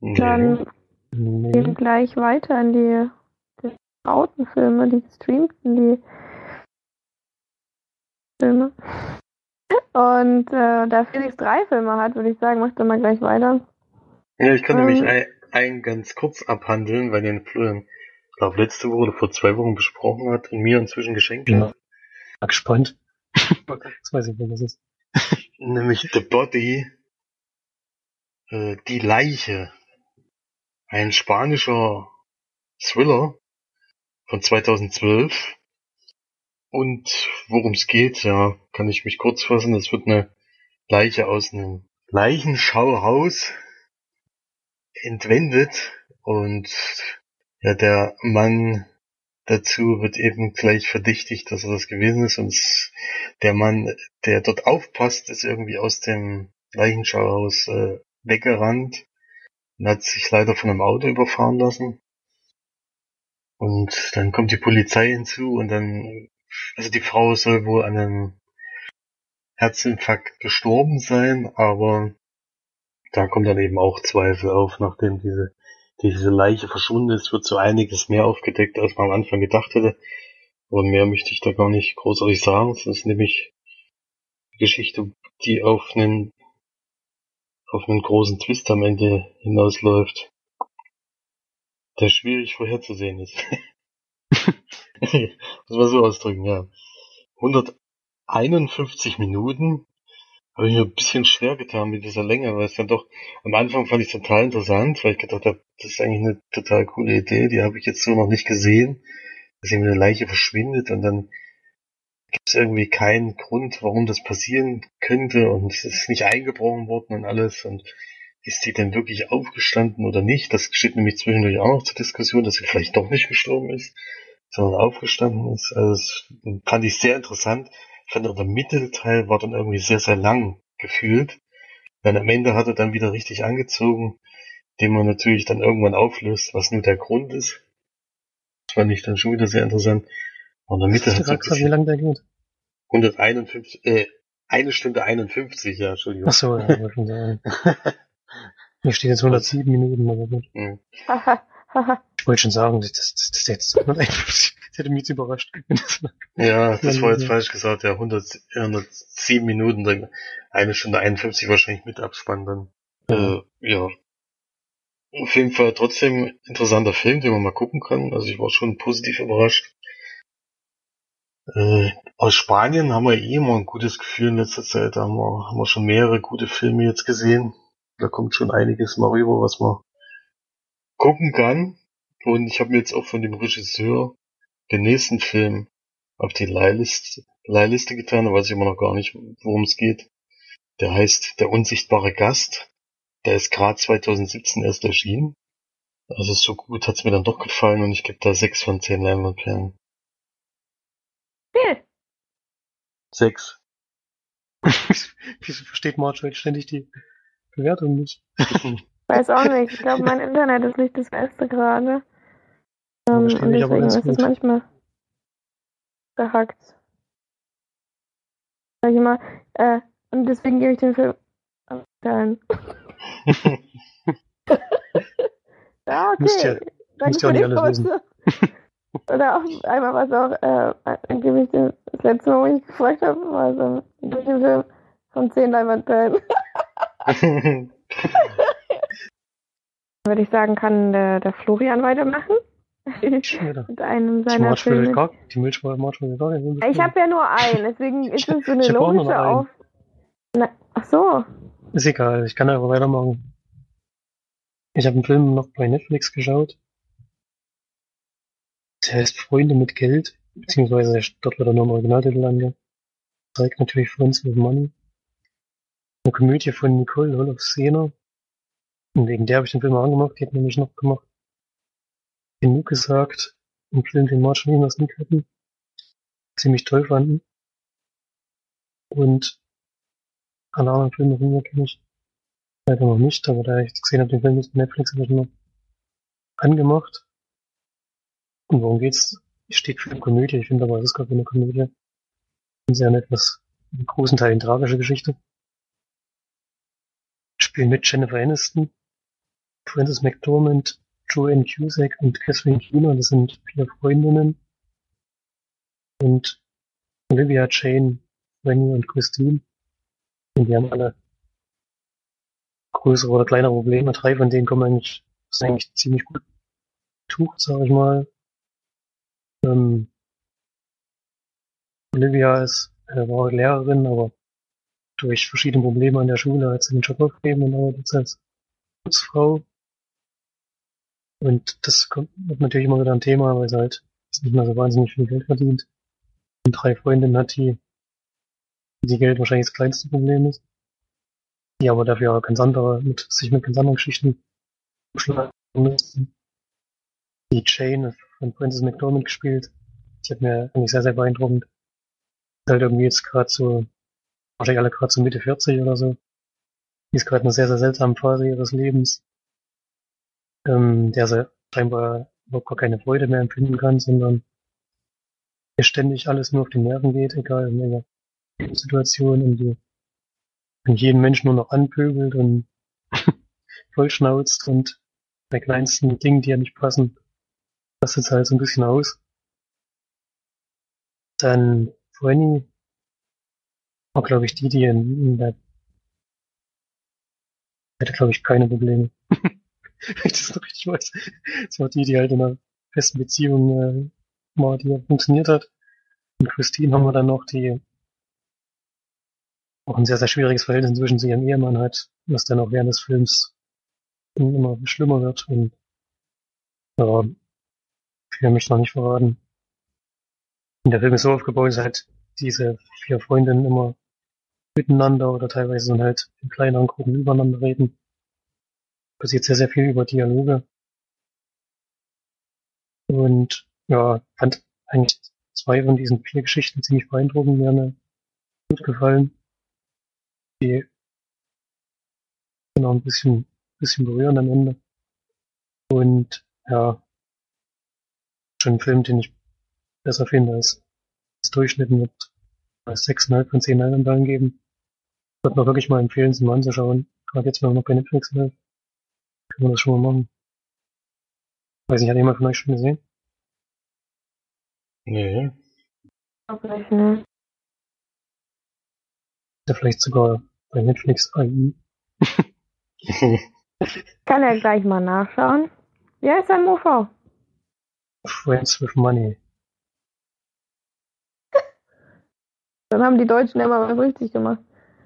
Nee. Dann nee. gehen wir gleich weiter in die, die Autenfilme, die gestreamten, die Filme. Und äh, da Felix drei Filme hat, würde ich sagen, mach dann mal gleich weiter.
Ja, ich kann ähm, nämlich ein, einen ganz kurz abhandeln, weil den Film ich glaube, letzte Woche oder vor zwei Wochen besprochen hat und mir inzwischen geschenkt
ja. hat. War gespannt. [LAUGHS] Jetzt weiß ich, wer das ist.
Nämlich The Body, äh, die Leiche. Ein spanischer Thriller von 2012. Und worum es geht, ja, kann ich mich kurz fassen. Es wird eine Leiche aus einem Leichenschauhaus entwendet und ja, der Mann dazu wird eben gleich verdächtigt, dass er das gewesen ist und der Mann, der dort aufpasst, ist irgendwie aus dem Leichenschauhaus äh, weggerannt und hat sich leider von einem Auto überfahren lassen. Und dann kommt die Polizei hinzu und dann, also die Frau soll wohl an einem Herzinfarkt gestorben sein, aber da kommt dann eben auch Zweifel auf, nachdem diese diese Leiche verschwunden ist, wird so einiges mehr aufgedeckt, als man am Anfang gedacht hätte. Und mehr möchte ich da gar nicht großartig sagen. Es ist nämlich eine Geschichte, die auf einen, auf einen großen Twist am Ende hinausläuft, der schwierig vorherzusehen ist. [LAUGHS] [LAUGHS] Muss man so ausdrücken, ja. 151 Minuten habe ich mir ein bisschen schwer getan mit dieser Länge, weil es dann doch, am Anfang fand ich es total interessant, weil ich gedacht habe, das ist eigentlich eine total coole Idee, die habe ich jetzt so noch nicht gesehen, dass eben eine Leiche verschwindet und dann gibt es irgendwie keinen Grund, warum das passieren könnte und es ist nicht eingebrochen worden und alles und ist sie denn wirklich aufgestanden oder nicht? Das steht nämlich zwischendurch auch noch zur Diskussion, dass sie vielleicht doch nicht gestorben ist, sondern aufgestanden ist. Also das fand ich sehr interessant. Ich fand auch der Mittelteil war dann irgendwie sehr, sehr lang gefühlt. Dann am Ende hat er dann wieder richtig angezogen, den man natürlich dann irgendwann auflöst, was nur der Grund ist. Das fand ich dann schon wieder sehr interessant. Und in der Mitte hat
so wie lange der geht?
151, äh, eine Stunde 51, ja, Entschuldigung.
Ach so, ja. [LAUGHS] Hier steht jetzt 107 Minuten, aber gut.
Mhm. [LAUGHS]
Ich wollte schon sagen, das, das, das ist jetzt [LAUGHS] 151. Das hätte mich jetzt überrascht.
Ja, [LAUGHS] das war jetzt falsch gesagt, ja, 100, 107 Minuten, dann eine Stunde 51 wahrscheinlich mit Abspann dann. Äh, ja. Auf jeden Fall trotzdem interessanter Film, den man mal gucken kann. Also ich war schon positiv überrascht. Äh, aus Spanien haben wir eh immer ein gutes Gefühl in letzter Zeit. Da haben wir, haben wir schon mehrere gute Filme jetzt gesehen. Da kommt schon einiges mal rüber, was man gucken kann. Und ich habe mir jetzt auch von dem Regisseur den nächsten Film auf die Leihliste, Leihliste getan, da weiß ich immer noch gar nicht, worum es geht. Der heißt Der unsichtbare Gast. Der ist gerade 2017 erst erschienen. Also so gut hat's mir dann doch gefallen und ich gebe da sechs von zehn Leinwandperlen.
Viel.
Sechs. [LAUGHS]
Wieso versteht Marge heute ständig die Bewertung nicht?
Weiß auch nicht. Ich glaube, [LAUGHS] mein Internet ist nicht das Beste gerade. Ähm, und deswegen ist es manchmal gehackt. Sag ich immer, äh, und deswegen gebe ich den Film ein. [LAUGHS] ja, okay.
Müsst ihr-
Danke
müsst ihr nicht
die
alles.
Vorschlag. [LAUGHS] Oder auch einmal was auch, äh, gebe ich den, das letzte Mal, wo ich gefragt habe, war so, gebe ich den Film von 10 Leinwandperlen. [LAUGHS] Würde ich sagen, kann der, der Florian weitermachen? [LAUGHS] Mit einem seiner Filme.
gar, die Milch war Marge will gar nicht.
Ich habe ja nur einen, deswegen ist es so eine
Ich
logische. Auf. Na, ach so.
Ist egal, ich kann einfach weitermachen. Ich habe einen Film noch bei Netflix geschaut. Der heißt Freunde mit Geld, beziehungsweise dort wird er nur im Originaltitel ange. Zeigt natürlich Friends with Money. Eine Komödie von Nicole Holofcener. Und wegen der habe ich den Film auch angemacht. Die hat nämlich noch gemacht. Genug gesagt. Ein Film, den Marge und ich noch nie hatten. Ziemlich toll fanden. Und alle anderen Filme von mir kenne ich leider noch nicht, aber da ich gesehen habe, den Film ist Netflix, habe ich noch angemacht. Und worum geht's? Es steht für eine Komödie, ich finde aber, es ist gar keine Komödie. Ist ja eine etwas, in großen Teilen tragische Geschichte. Spielen mit Jennifer Aniston, Frances McDormand, Joanne Cusack und Catherine Keener, das sind vier Freundinnen. Und Olivia, Jane, Rennie und Christine. Und die haben alle größere oder kleinere Probleme. Drei von denen kommen eigentlich, sind eigentlich ziemlich gut tuch, sag ich mal. Ähm, Olivia ist, äh, war Lehrerin, aber durch verschiedene Probleme an der Schule hat sie den Job aufgegeben und arbeitet als Putzfrau. Und das kommt, wird natürlich immer wieder ein Thema, weil sie halt nicht mehr so wahnsinnig viel Geld verdient. Und drei Freundinnen hat, die, die Geld wahrscheinlich das kleinste Problem ist. Die aber dafür auch ganz andere, mit, sich mit ganz anderen Geschichten beschlagen müssen. Die Jane von Princess McDormand gespielt. Die hat mir eigentlich sehr, sehr beeindruckend. Ist halt irgendwie jetzt gerade so, wahrscheinlich alle gerade so Mitte 40 oder so. Die ist gerade in einer sehr, sehr seltsamen Phase ihres Lebens. Ähm, der sie scheinbar überhaupt gar keine Freude mehr empfinden kann, sondern ihr ständig alles nur auf die Nerven geht, egal in welcher Situation und die und jeden Menschen nur noch anpöbelt und [LAUGHS] vollschnauzt und bei kleinsten Dingen, die ja nicht passen, rastet halt so ein bisschen aus. Dann Franny war, glaube ich, die, die in, in der hätte, glaube ich, keine Probleme. [LAUGHS] [LAUGHS] Wenn ich das noch richtig weiß. Das war die, die halt in einer festen Beziehung äh, mal, die funktioniert hat. Und Christine haben wir dann noch, die auch ein sehr, sehr schwieriges Verhältnis zwischen sie ihrem Ehemann hat, was dann auch während des Films immer schlimmer wird und ja, will mich noch nicht verraten. Und der Film ist so aufgebaut, dass halt diese vier Freundinnen immer miteinander oder teilweise dann halt in kleineren Gruppen übereinander reden. Passiert sehr, sehr viel über Dialoge. Und ja, fand eigentlich zwei von diesen vier Geschichten ziemlich beeindruckend, mir haben gut gefallen. Die sind auch ein bisschen, bisschen berührend am Ende. Und ja, schon ein Film, den ich besser finde als das Durchschnitt mit 6,5 von 10 Leinwandballen geben. Würde man wirklich mal empfehlen, sie mal anzuschauen. Gerade jetzt, wenn man noch bei Netflix läuft, kann man das schon mal machen. Weiß nicht, hat jemand von euch schon gesehen?
Nee.
Auch nicht, ne?
Ist ja vielleicht sogar bei Netflix AI. [LAUGHS]
Kann er gleich mal nachschauen. Wie heißt dein MOV?
Friends with Money.
Dann haben die Deutschen immer was richtig gemacht.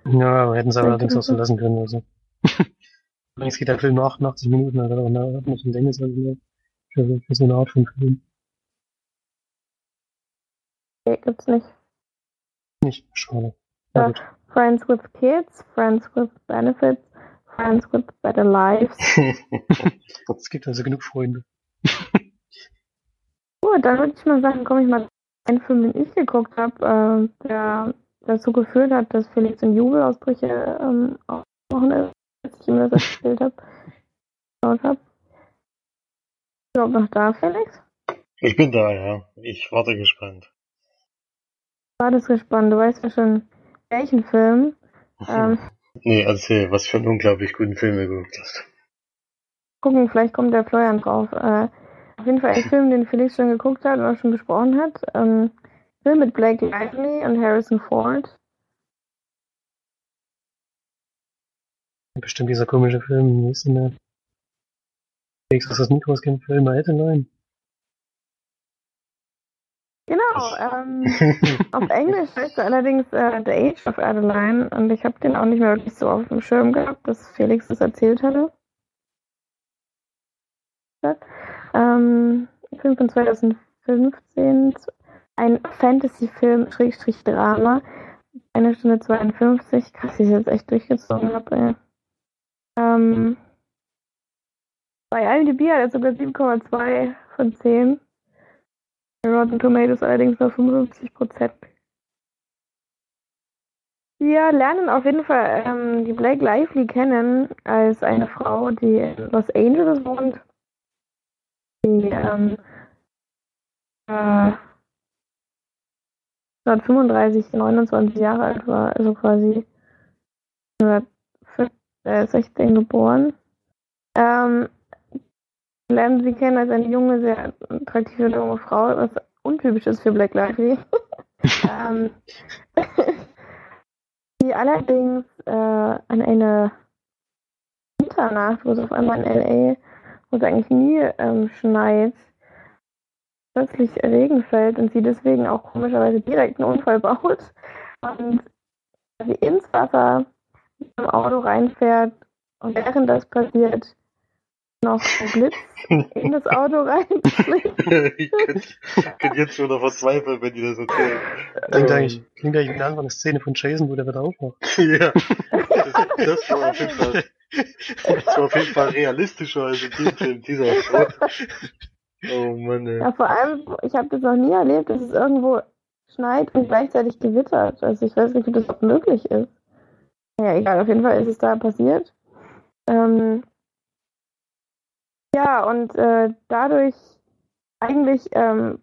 Ja, aber hätten sie aber allerdings auch so lassen können. Also. [LAUGHS] Allerdings geht der Film nur 88 Minuten, also da hat man schon also für, für so eine Art von Film.
Okay, gibt's nicht.
Nicht schade.
Ja. Friends with Kids, Friends with Benefits, Friends with Better Lives. [LAUGHS]
Es gibt also genug Freunde. [LAUGHS]
Gut, dann würde ich mal sagen, komme ich mal zu einem Film, den ich geguckt habe, äh, der dazu geführt hat, dass Felix in Jubelausbrüche ähm, ausgebrochen ist, als ich ihm das erzählt habe. Geschaut habe. Überhaupt noch da, Felix?
Ich bin da, ja. Ich warte gespannt.
War das gespannt. Du weißt ja schon, welchen Film. Ähm,
Nee, erzähl, was für einen unglaublich guten Film du geguckt hast.
gucken, vielleicht kommt der Florian drauf. Äh, auf jeden Fall ein [LAUGHS] Film, den Felix schon geguckt hat und auch schon besprochen hat. Ähm, Film mit Blake Lively und Harrison Ford.
Bestimmt dieser komische Film, wie ist denn der? Felix, was das Mikro ist kein Film, hätte nein.
Genau, ähm, [LAUGHS] auf Englisch heißt er allerdings äh, The Age of Adeline und ich habe den auch nicht mehr wirklich so auf dem Schirm gehabt, dass Felix das erzählt hatte. Ähm, Film von 2015, ein Fantasy-Film, Schrägstrich Drama, eine Stunde 52, krass, wie ich jetzt echt durchgezogen habe, ey. Ähm, bei IMDb hat er sogar 7,2 von 10. Bei Rotten Tomatoes allerdings nur 55 Prozent. Wir lernen auf jeden Fall ähm, die Blake Lively kennen als eine Frau, die in Los Angeles wohnt. Die ähm, äh, 1935 29 Jahre alt war, also quasi 1916 geboren. Ähm, lernen sie kennen als eine junge, sehr attraktive junge Frau, was untypisch ist für Black Lively. [LAUGHS] ähm, [LAUGHS] die allerdings äh, an eine Winternacht, wo es auf einmal in L.A., wo es eigentlich nie ähm, schneit, plötzlich Regen fällt und sie deswegen auch komischerweise direkt einen Unfall baut und sie ins Wasser mit dem Auto reinfährt und während das passiert, noch ein Blitz in das Auto [LAUGHS] reinschlägt.
ich könnte könnt jetzt schon noch verzweifeln, wenn die das erzählen.
Klingt eigentlich, klingt eigentlich wie eine andere Szene von Jason, wo der wieder aufwacht. [LAUGHS]
ja. Das, das war auf jeden Fall, das war auf jeden Fall realistischer als in dem Film, dieser Schrott. Oh Mann, ey.
Ja, vor allem, ich habe das noch nie erlebt, dass es irgendwo schneit und gleichzeitig gewittert. Also ich weiß nicht, wie das möglich ist. Ja, egal, auf jeden Fall ist es da passiert. Ähm, ja, und äh, dadurch eigentlich ähm,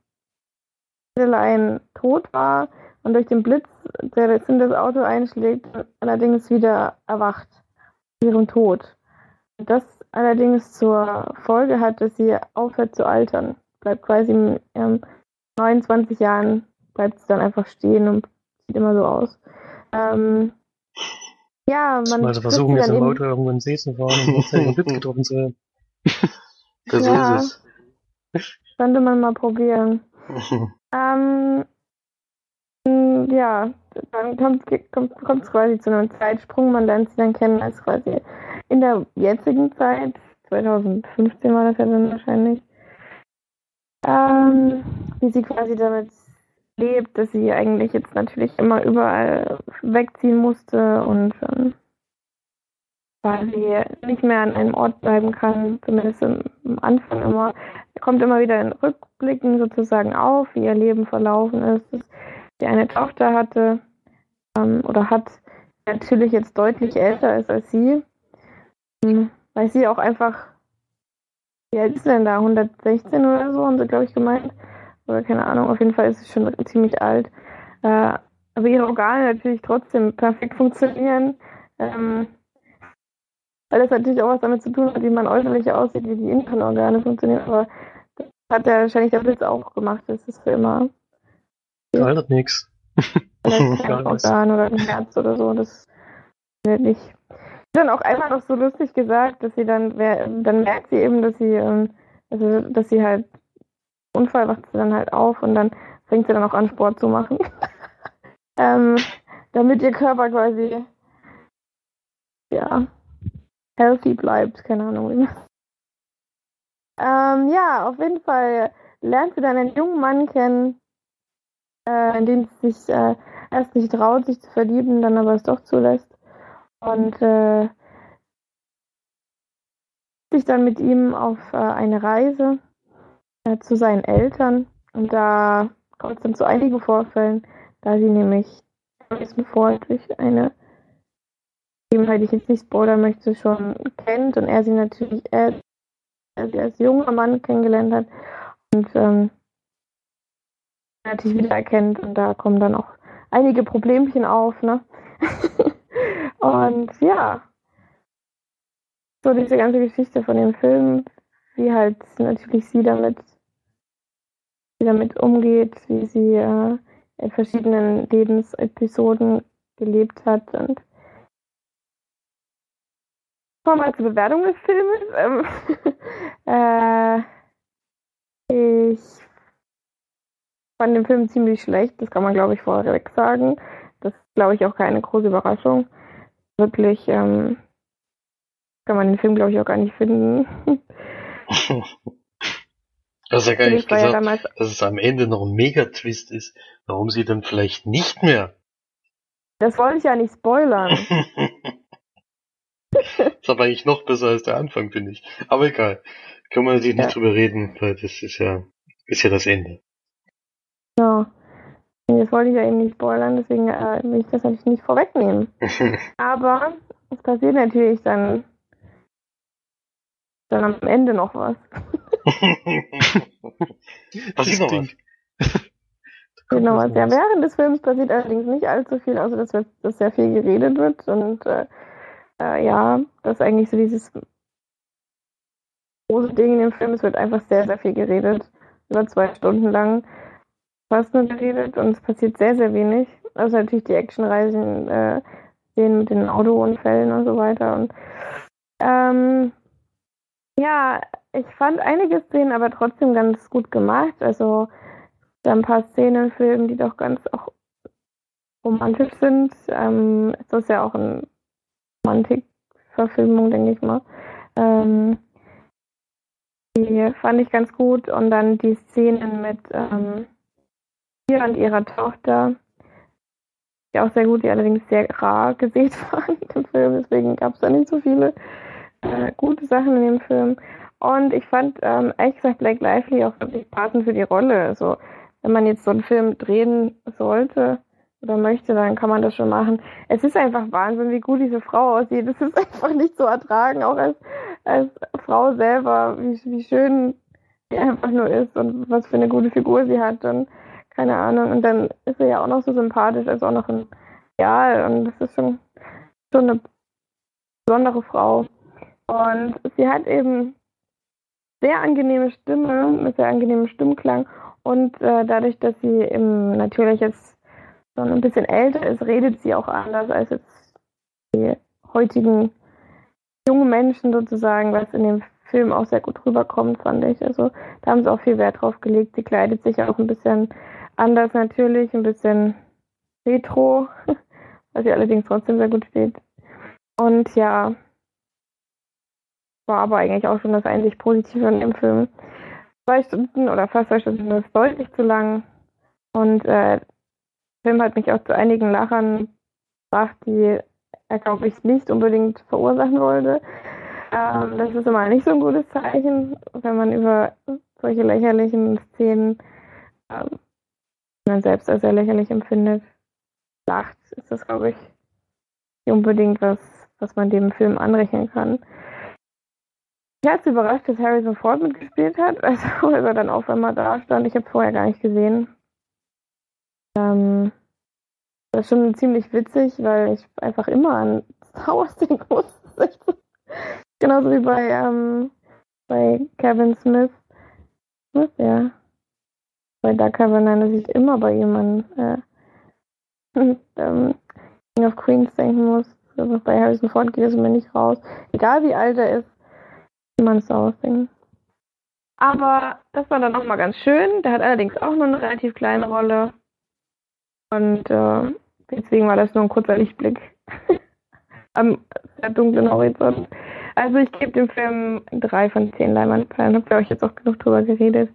Adeline tot war und durch den Blitz, der jetzt in das Auto einschlägt, allerdings wieder erwacht. Ihrem Tod. Das allerdings zur Folge hat, dass sie aufhört zu altern. Bleibt quasi in ähm, 29 Jahren, bleibt sie dann einfach stehen und sieht immer so aus. Ähm, ja, man.
Also versuchen jetzt im Auto irgendwo in See zu fahren und gleichzeitig einen Blitz [LAUGHS] getroffen zu haben. [LAUGHS]
Das
Ja.
ist es.
Könnte man mal probieren. [LAUGHS] Ähm, mh, ja, dann kommt es kommt, quasi zu einem Zeitsprung. Man lernt sie dann kennen als quasi in der jetzigen Zeit. 2015 war das ja dann wahrscheinlich. Ähm, wie sie quasi damit lebt, dass sie eigentlich jetzt natürlich immer überall wegziehen musste und ähm, quasi nicht mehr an einem Ort bleiben kann, zumindest am Anfang immer. Kommt immer wieder in Rückblicken sozusagen auf, wie ihr Leben verlaufen ist, dass sie eine Tochter hatte ähm, oder hat, natürlich jetzt deutlich älter ist als sie, ähm, weil sie auch einfach, wie alt ist sie denn da, 116 oder so, haben sie, glaube ich, gemeint. Oder keine Ahnung, auf jeden Fall ist sie schon ziemlich alt. Äh, aber ihre Organe natürlich trotzdem perfekt funktionieren. Ähm, weil das natürlich auch was damit zu tun hat, wie man äußerlich aussieht, wie die inneren Organe funktionieren. Aber das hat ja wahrscheinlich der Blitz auch gemacht. Das ist für immer
altert was. [LAUGHS]
Organ oder ein Herz oder so. Das wird nicht. Dann auch einmal noch so lustig gesagt, dass sie dann, dann merkt sie eben, dass sie, ähm, also, dass sie halt Unfall wacht sie dann halt auf und dann fängt sie dann auch an, Sport zu machen. [LAUGHS] ähm, damit ihr Körper quasi ja healthy bleibt, keine Ahnung. Ähm, ja, auf jeden Fall lernt sie dann einen jungen Mann kennen, äh, in den sie sich äh, erst nicht traut, sich zu verlieben, dann aber es doch zulässt. Und äh, sich dann mit ihm auf äh, eine Reise äh, zu seinen Eltern. Und da kommt es dann zu einigen Vorfällen, da sie nämlich Harrison Ford durch eine Gegebenheit, die ich jetzt nicht spoilern möchte, schon kennt und er sie natürlich sie als junger Mann kennengelernt hat und ähm, natürlich wieder erkennt und da kommen dann auch einige Problemchen auf, ne? [LAUGHS] und ja, so diese ganze Geschichte von dem Film, wie halt natürlich sie damit, sie damit umgeht, wie sie äh, in verschiedenen Lebensepisoden gelebt hat und Kommen wir mal zur Bewertung des Filmes. Ähm, [LAUGHS] äh, ich fand den Film ziemlich schlecht, das kann man glaube ich vorweg sagen. Das ist glaube ich auch keine große Überraschung. Wirklich ähm, kann man den Film glaube ich auch gar nicht finden. [LAUGHS] [LAUGHS]
Du hast ja gar nicht
Ich war ja
gesagt,
damals
dass es am Ende noch ein Megatwist ist, warum sie dann vielleicht nicht mehr.
Das wollte ich ja nicht spoilern. [LAUGHS]
ist aber eigentlich noch besser als der Anfang, finde ich. Aber egal. Können wir natürlich nicht
Ja.
drüber reden, weil das ist ja, ist ja das Ende.
Genau. Das wollte ich ja eben nicht spoilern, deswegen äh, will ich das natürlich nicht vorwegnehmen. [LAUGHS] Aber es passiert natürlich dann, dann am Ende noch was. [LAUGHS]
Was ist noch was?
Genau,
was.
Ja, während des Films passiert allerdings nicht allzu viel, außer dass, wir- dass sehr viel geredet wird und äh, äh, ja, das ist eigentlich so dieses große Ding in dem Film. Es wird einfach sehr, sehr viel geredet. Über zwei Stunden lang fast nur geredet und es passiert sehr, sehr wenig. Also natürlich die Actionreisen, äh, Szenen mit den Autounfällen und so weiter. Und ähm, ja, ich fand einige Szenen aber trotzdem ganz gut gemacht. Also da ein paar Szenen im Film, die doch ganz auch romantisch sind. Ähm, ist ja auch eine Romantik-Verfilmung, denke ich mal. Ähm, die fand ich ganz gut. Und dann die Szenen mit ähm, ihr und ihrer Tochter, die auch sehr gut, die allerdings sehr rar gesät [LAUGHS] waren im Film. Deswegen gab es da nicht so viele äh, gute Sachen in dem Film. Und ich fand, ähm, ehrlich gesagt, Blake Lively auch wirklich passend für die Rolle. Also, wenn man jetzt so einen Film drehen sollte oder möchte, dann kann man das schon machen. Es ist einfach Wahnsinn, wie gut diese Frau aussieht. Es ist [LAUGHS] einfach nicht zu ertragen, auch als, als Frau selber, wie, wie schön sie einfach nur ist und was für eine gute Figur sie hat und keine Ahnung. Und dann ist sie ja auch noch so sympathisch, also auch noch ein Ja, und das ist schon, schon eine besondere Frau. Und sie hat eben sehr angenehme Stimme, mit sehr angenehmem Stimmklang. Und äh, dadurch, dass sie eben natürlich jetzt schon ein bisschen älter ist, redet sie auch anders als jetzt die heutigen jungen Menschen sozusagen, was in dem Film auch sehr gut rüberkommt, fand ich. Also da haben sie auch viel Wert drauf gelegt. Sie kleidet sich auch ein bisschen anders natürlich, ein bisschen retro, [LAUGHS] was ihr allerdings trotzdem sehr gut steht. Und ja, war aber eigentlich auch schon das einzig Positive an dem Film. Zwei Stunden oder fast zwei Stunden ist deutlich zu lang. Und äh, der Film hat mich auch zu einigen Lachern gebracht, die er, glaube ich, nicht unbedingt verursachen wollte. Ähm, das ist immer nicht so ein gutes Zeichen, wenn man über solche lächerlichen Szenen, ähm, man selbst als sehr lächerlich empfindet, lacht, ist das, glaube ich, nicht unbedingt was, was man dem Film anrechnen kann. Ich war überrascht, dass Harrison Ford mitgespielt hat, [LAUGHS] also als er dann auf einmal da stand. Ich habe es vorher gar nicht gesehen. Ähm, das ist schon ziemlich witzig, weil ich einfach immer an [LAUGHS] Star Wars denken muss. [LAUGHS] Genauso wie bei, ähm, bei Kevin Smith. Smith, ja. Bei Doug Cavan, dass ich immer bei jemandem äh, ähm, King of Queens denken muss. Also bei Harrison Ford geht es mir nicht raus. Egal wie alt er ist, man es ausdenken. Aber das war dann nochmal ganz schön. Der hat allerdings auch nur eine relativ kleine Rolle. Und äh, deswegen war das nur ein kurzer Lichtblick [LAUGHS] am sehr dunklen Horizont. Also ich gebe dem Film drei von zehn Leinwandperlen. Hab glaube ich jetzt auch genug drüber geredet.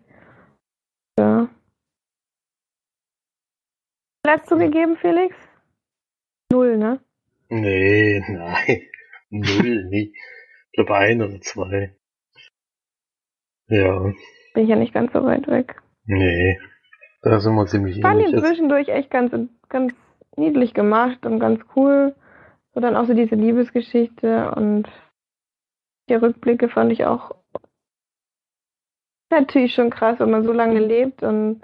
Ja. Hast du gegeben, Felix? Null, ne?
Nee, [LAUGHS] nein. Null, nie. Ich glaube ein oder zwei. Ja.
Bin ich ja nicht ganz so weit weg.
Nee. Da sind wir ziemlich
Ich fand
ähnlich.
ihn zwischendurch echt ganz, ganz niedlich gemacht und ganz cool. So dann auch so diese Liebesgeschichte und die Rückblicke fand ich auch natürlich schon krass, wenn man so lange lebt und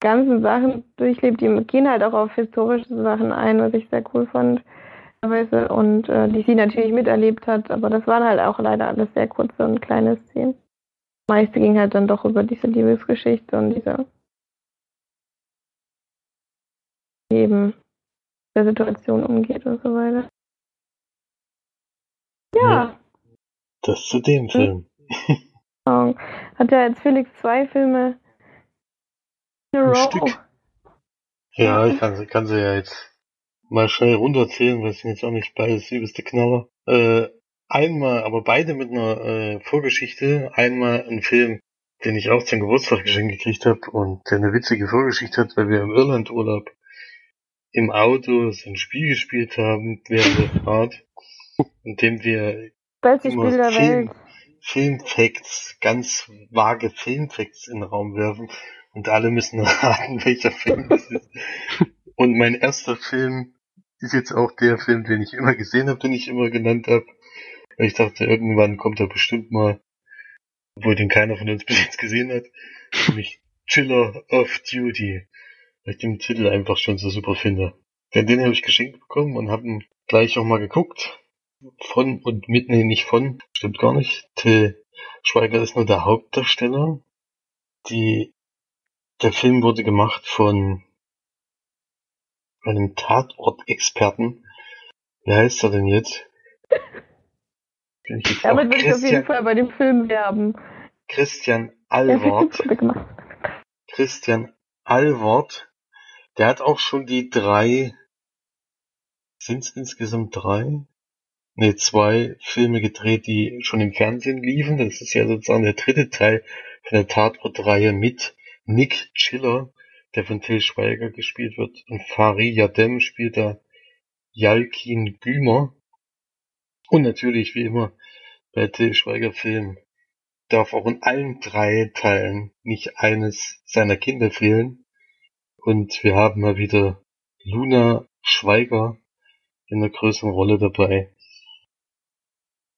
ganzen Sachen durchlebt, die gehen halt auch auf historische Sachen ein, was ich sehr cool fand. Teilweise, Und äh, die sie natürlich miterlebt hat, aber das waren halt auch leider alles sehr kurze und kleine Szenen. Das meiste ging halt dann doch über diese Liebesgeschichte und diese eben der Situation umgeht und so weiter. Ja,
Das zu dem Film.
Genau. hat ja jetzt Felix zwei Filme in a
Ein
row.
Stück. Ja, ich kann, kann sie ja jetzt mal schnell runterzählen, weil es jetzt auch nicht beides übelste Knaller. Äh, einmal, aber beide mit einer äh, Vorgeschichte. Einmal ein Film, den ich auch zum Geburtstag geschenkt gekriegt habe und der eine witzige Vorgeschichte hat, weil wir im Irlandurlaub im Auto so ein Spiel gespielt haben während der Fahrt, in dem wir immer Film. Filmfacts, ganz vage Filmfacts in den Raum werfen und alle müssen [LAUGHS] raten, welcher Film das ist. Und mein erster Film ist jetzt auch der Film, den ich immer gesehen habe, den ich immer genannt habe. Ich dachte, irgendwann kommt er bestimmt mal, obwohl den keiner von uns [LAUGHS] bis jetzt gesehen hat, nämlich Chiller of Duty, weil ich den Titel einfach schon so super finde. Denn den habe ich geschenkt bekommen und habe ihn gleich auch mal geguckt. Von und mit, nee, nicht von, stimmt gar nicht. Till Schweiger ist nur der Hauptdarsteller. Die, der Film wurde gemacht von einem Tatort-Experten. Wie heißt er denn jetzt? [LAUGHS] Jetzt
Damit würde ich auf jeden Fall bei dem Film werben.
Christian [LAUGHS] Alwort. Christian Alwort. Der hat auch schon die drei, sind es insgesamt drei? Ne, zwei Filme gedreht, die schon im Fernsehen liefen. Das ist ja sozusagen der dritte Teil von der Tatort-Reihe mit Nick Chiller, der von Till Schweiger gespielt wird. Und Fari Yadem spielt da Jalkin Gümer. Und natürlich, wie immer, bei Till Schweiger Filmen darf auch in allen drei Teilen nicht eines seiner Kinder fehlen. Und wir haben mal wieder Luna Schweiger in einer größeren Rolle dabei.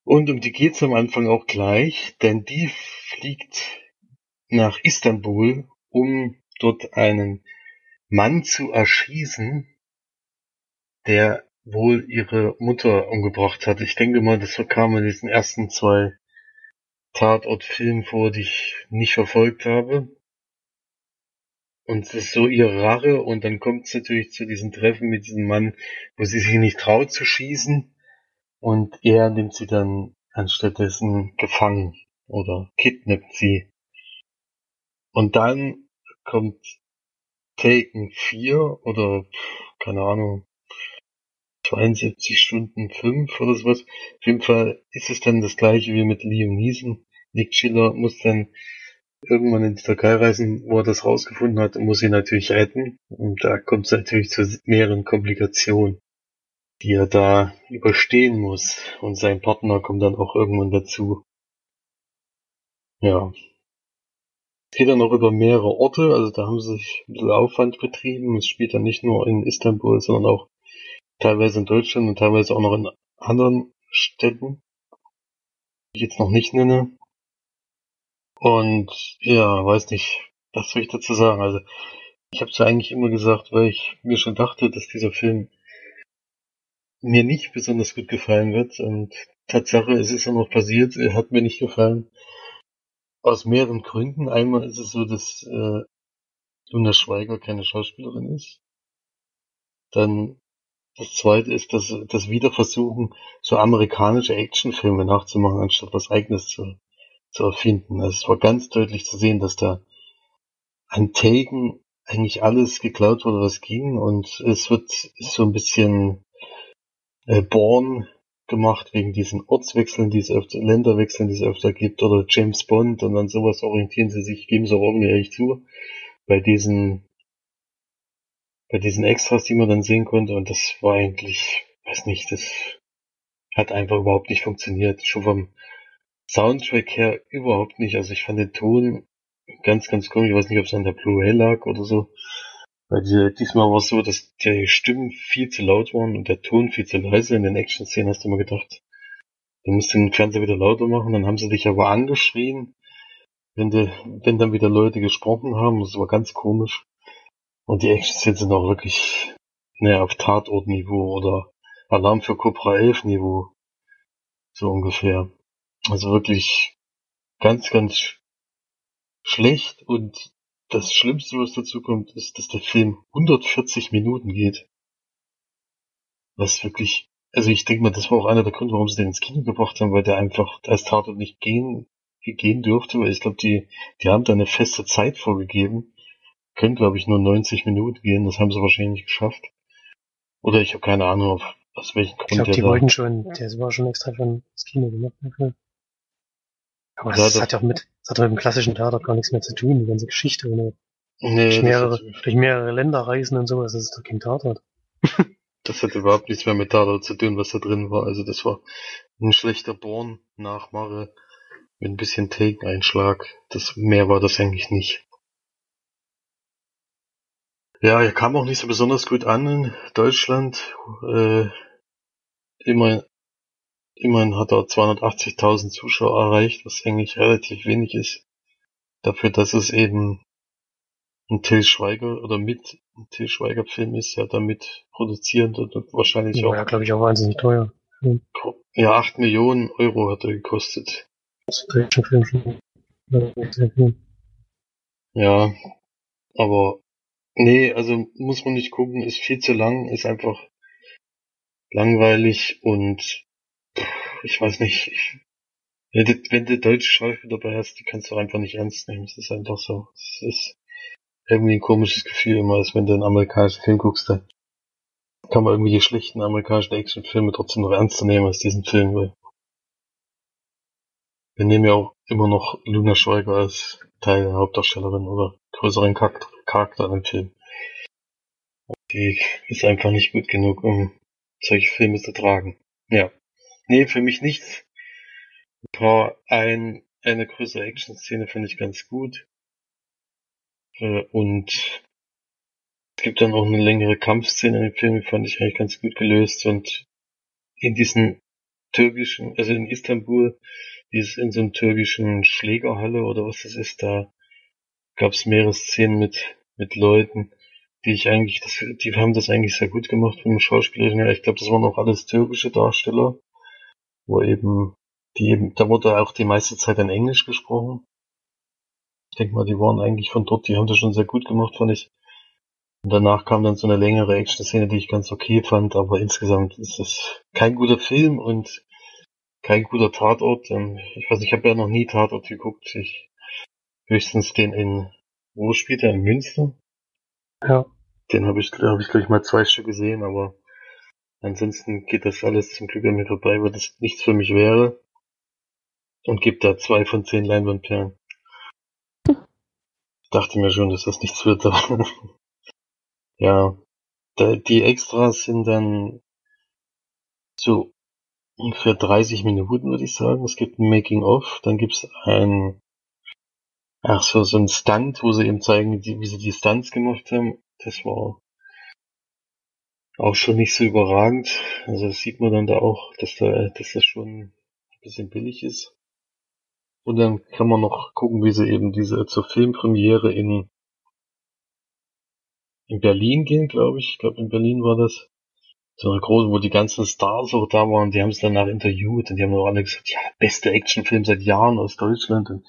Und um die geht's am Anfang auch gleich, denn die fliegt nach Istanbul, um dort einen Mann zu erschießen, der wohl ihre Mutter umgebracht hat. Ich denke mal, das kam in diesen ersten zwei Tatort-Filmen vor, die ich nicht verfolgt habe. Und es ist so ihre Rache und dann kommt es natürlich zu diesem Treffen mit diesem Mann, wo sie sich nicht traut zu schießen und er nimmt sie dann anstattdessen gefangen oder kidnappt sie. Und dann kommt Taken 4 oder keine Ahnung 72 Stunden 5 oder sowas. Auf jeden Fall ist es dann das gleiche wie mit Liam Neeson. Nick Schiller muss dann irgendwann in die Türkei reisen, wo er das rausgefunden hat und muss ihn natürlich retten. Und da kommt es natürlich zu mehreren Komplikationen, die er da überstehen muss. Und sein Partner kommt dann auch irgendwann dazu. Ja. Es geht dann auch über mehrere Orte, also da haben sie sich ein bisschen Aufwand betrieben. Es spielt dann nicht nur in Istanbul, sondern auch teilweise in Deutschland und teilweise auch noch in anderen Städten, die ich jetzt noch nicht nenne. Und ja, weiß nicht, was soll ich dazu sagen. Also ich habe es ja eigentlich immer gesagt, weil ich mir schon dachte, dass dieser Film mir nicht besonders gut gefallen wird. Und Tatsache, es ist ja noch passiert, er hat mir nicht gefallen. Aus mehreren Gründen. Einmal ist es so, dass äh, Luna Schweiger keine Schauspielerin ist. Dann das zweite ist, dass das wieder versuchen, so amerikanische Actionfilme nachzumachen, anstatt was eigenes zu zu erfinden. Also es war ganz deutlich zu sehen, dass da an Taken eigentlich alles geklaut wurde, was ging und es wird so ein bisschen äh, Born gemacht wegen diesen Ortswechseln, die es öfter, Länderwechseln, die es öfter gibt oder James Bond und an sowas orientieren sie sich, geben sie auch ehrlich zu, bei diesen bei diesen Extras, die man dann sehen konnte und das war eigentlich, weiß nicht, das hat einfach überhaupt nicht funktioniert. Schon vom Soundtrack her überhaupt nicht. Also ich fand den Ton ganz, ganz komisch. Ich weiß nicht, ob es an der Blu-ray lag oder so. Weil die, diesmal war es so, dass die Stimmen viel zu laut waren und der Ton viel zu leise. In den Action-Szenen hast du immer gedacht, du musst den Fernseher wieder lauter machen. Dann haben sie dich aber angeschrien, wenn, die, wenn dann wieder Leute gesprochen haben. Das war ganz komisch. Und die Action-Szenen sind auch wirklich naja, auf Tatort-Niveau oder Alarm für Cobra 11 Niveau. So ungefähr. Also wirklich ganz, ganz schlecht und das Schlimmste, was dazu kommt, ist, dass der Film 140 Minuten geht. Was wirklich, also ich denke mal, das war auch einer der Gründe, warum sie den ins Kino gebracht haben, weil der einfach als Tatort nicht gehen, gehen dürfte, weil ich glaube, die, die haben da eine feste Zeit vorgegeben. Können, glaube ich, nur 90 Minuten gehen, das haben sie wahrscheinlich nicht geschafft. Oder ich habe keine Ahnung, aus welchem Grund
Ich glaube,
der
die wollten schon, der war schon extra für das Kino gemacht. Aber
Ja,
das,
das-
hat ja auch mit, das hat mit dem klassischen Theater gar nichts mehr zu tun, die ganze Geschichte. Und
Nee,
durch, mehrere, durch mehrere Länder reisen und sowas, das ist doch kein Tatort. [LAUGHS]
Das hat überhaupt nichts mehr mit Tatort zu tun, was da drin war. Also das war ein schlechter Born-Nachmache mit ein bisschen Take-Einschlag. Das, mehr war das eigentlich nicht. Ja, er kam auch nicht so besonders gut an in Deutschland. Äh, immerhin, immerhin hat er 280.000 Zuschauer erreicht, was eigentlich relativ wenig ist. Dafür, dass es eben ein Till Schweiger oder mit ein Till Schweiger Film ist, ja damit produzierend und wahrscheinlich
Die
auch
ja, glaube ich, auch wahnsinnig teuer.
ja, 8 Millionen Euro hat er gekostet.
Das ist ein Film schon. Ja.
Ja, aber nee, also muss man nicht gucken, ist viel zu lang, ist einfach langweilig und ich weiß nicht, ich, wenn du, wenn du deutsche Schauspieler dabei hast, die kannst du einfach nicht ernst nehmen. Es ist einfach so. Es ist irgendwie ein komisches Gefühl immer, als wenn du einen amerikanischen Film guckst, da kann man irgendwie die schlechten amerikanischen Actionfilme trotzdem noch ernster nehmen als diesen Film, weil wir nehmen ja auch immer noch Luna Schweiger als Teil der Hauptdarstellerin oder größeren Charakter Charakter in dem Film. Die ist einfach nicht gut genug, um solche Filme zu tragen. Ja. Nee, für mich nichts. Ein paar, ein, eine größere Action-Szene fand ich ganz gut. Äh, und es gibt dann auch eine längere Kampfszene dem Film, die fand ich eigentlich ganz gut gelöst und in diesen türkischen, also in Istanbul, dieses in so einem türkischen Schlägerhalle oder was das ist, da gab es mehrere Szenen mit, mit Leuten, die ich eigentlich, das, die haben das eigentlich sehr gut gemacht vom Schauspielerischen her. Ich glaube, das waren auch alles türkische Darsteller, wo eben, die eben, da wurde auch die meiste Zeit in Englisch gesprochen. Ich denke mal, die waren eigentlich von dort, die haben das schon sehr gut gemacht, fand ich. Und danach kam dann so eine längere Action-Szene, die ich ganz okay fand, aber insgesamt ist es kein guter Film und kein guter Tatort. Ähm, ich weiß, ich habe ja noch nie Tatort geguckt. Ich höchstens den in, wo spielt er? In Münster?
Ja.
Den habe ich, hab ich gleich mal zwei Stück gesehen, aber ansonsten geht das alles zum Glück an mir vorbei, weil das nichts für mich wäre. Und gibt da zwei von zehn Leinwandperlen. Ich dachte mir schon, dass das nichts wird, [LAUGHS] ja. Die Extras sind dann so ungefähr 30 Minuten, würde ich sagen. Es gibt ein Making-of, dann gibt's ein ach so, so ein Stunt, wo sie eben zeigen, wie sie die Stunts gemacht haben. Das war auch schon nicht so überragend. Also das sieht man dann da auch, dass da, dass das schon ein bisschen billig ist. Und dann kann man noch gucken, wie sie eben diese zur Filmpremiere in in Berlin gehen, glaube ich. Ich glaube in Berlin war das. So eine große, wo die ganzen Stars auch da waren, die haben es danach interviewt und die haben auch alle gesagt, ja, beste Actionfilm seit Jahren aus Deutschland. Und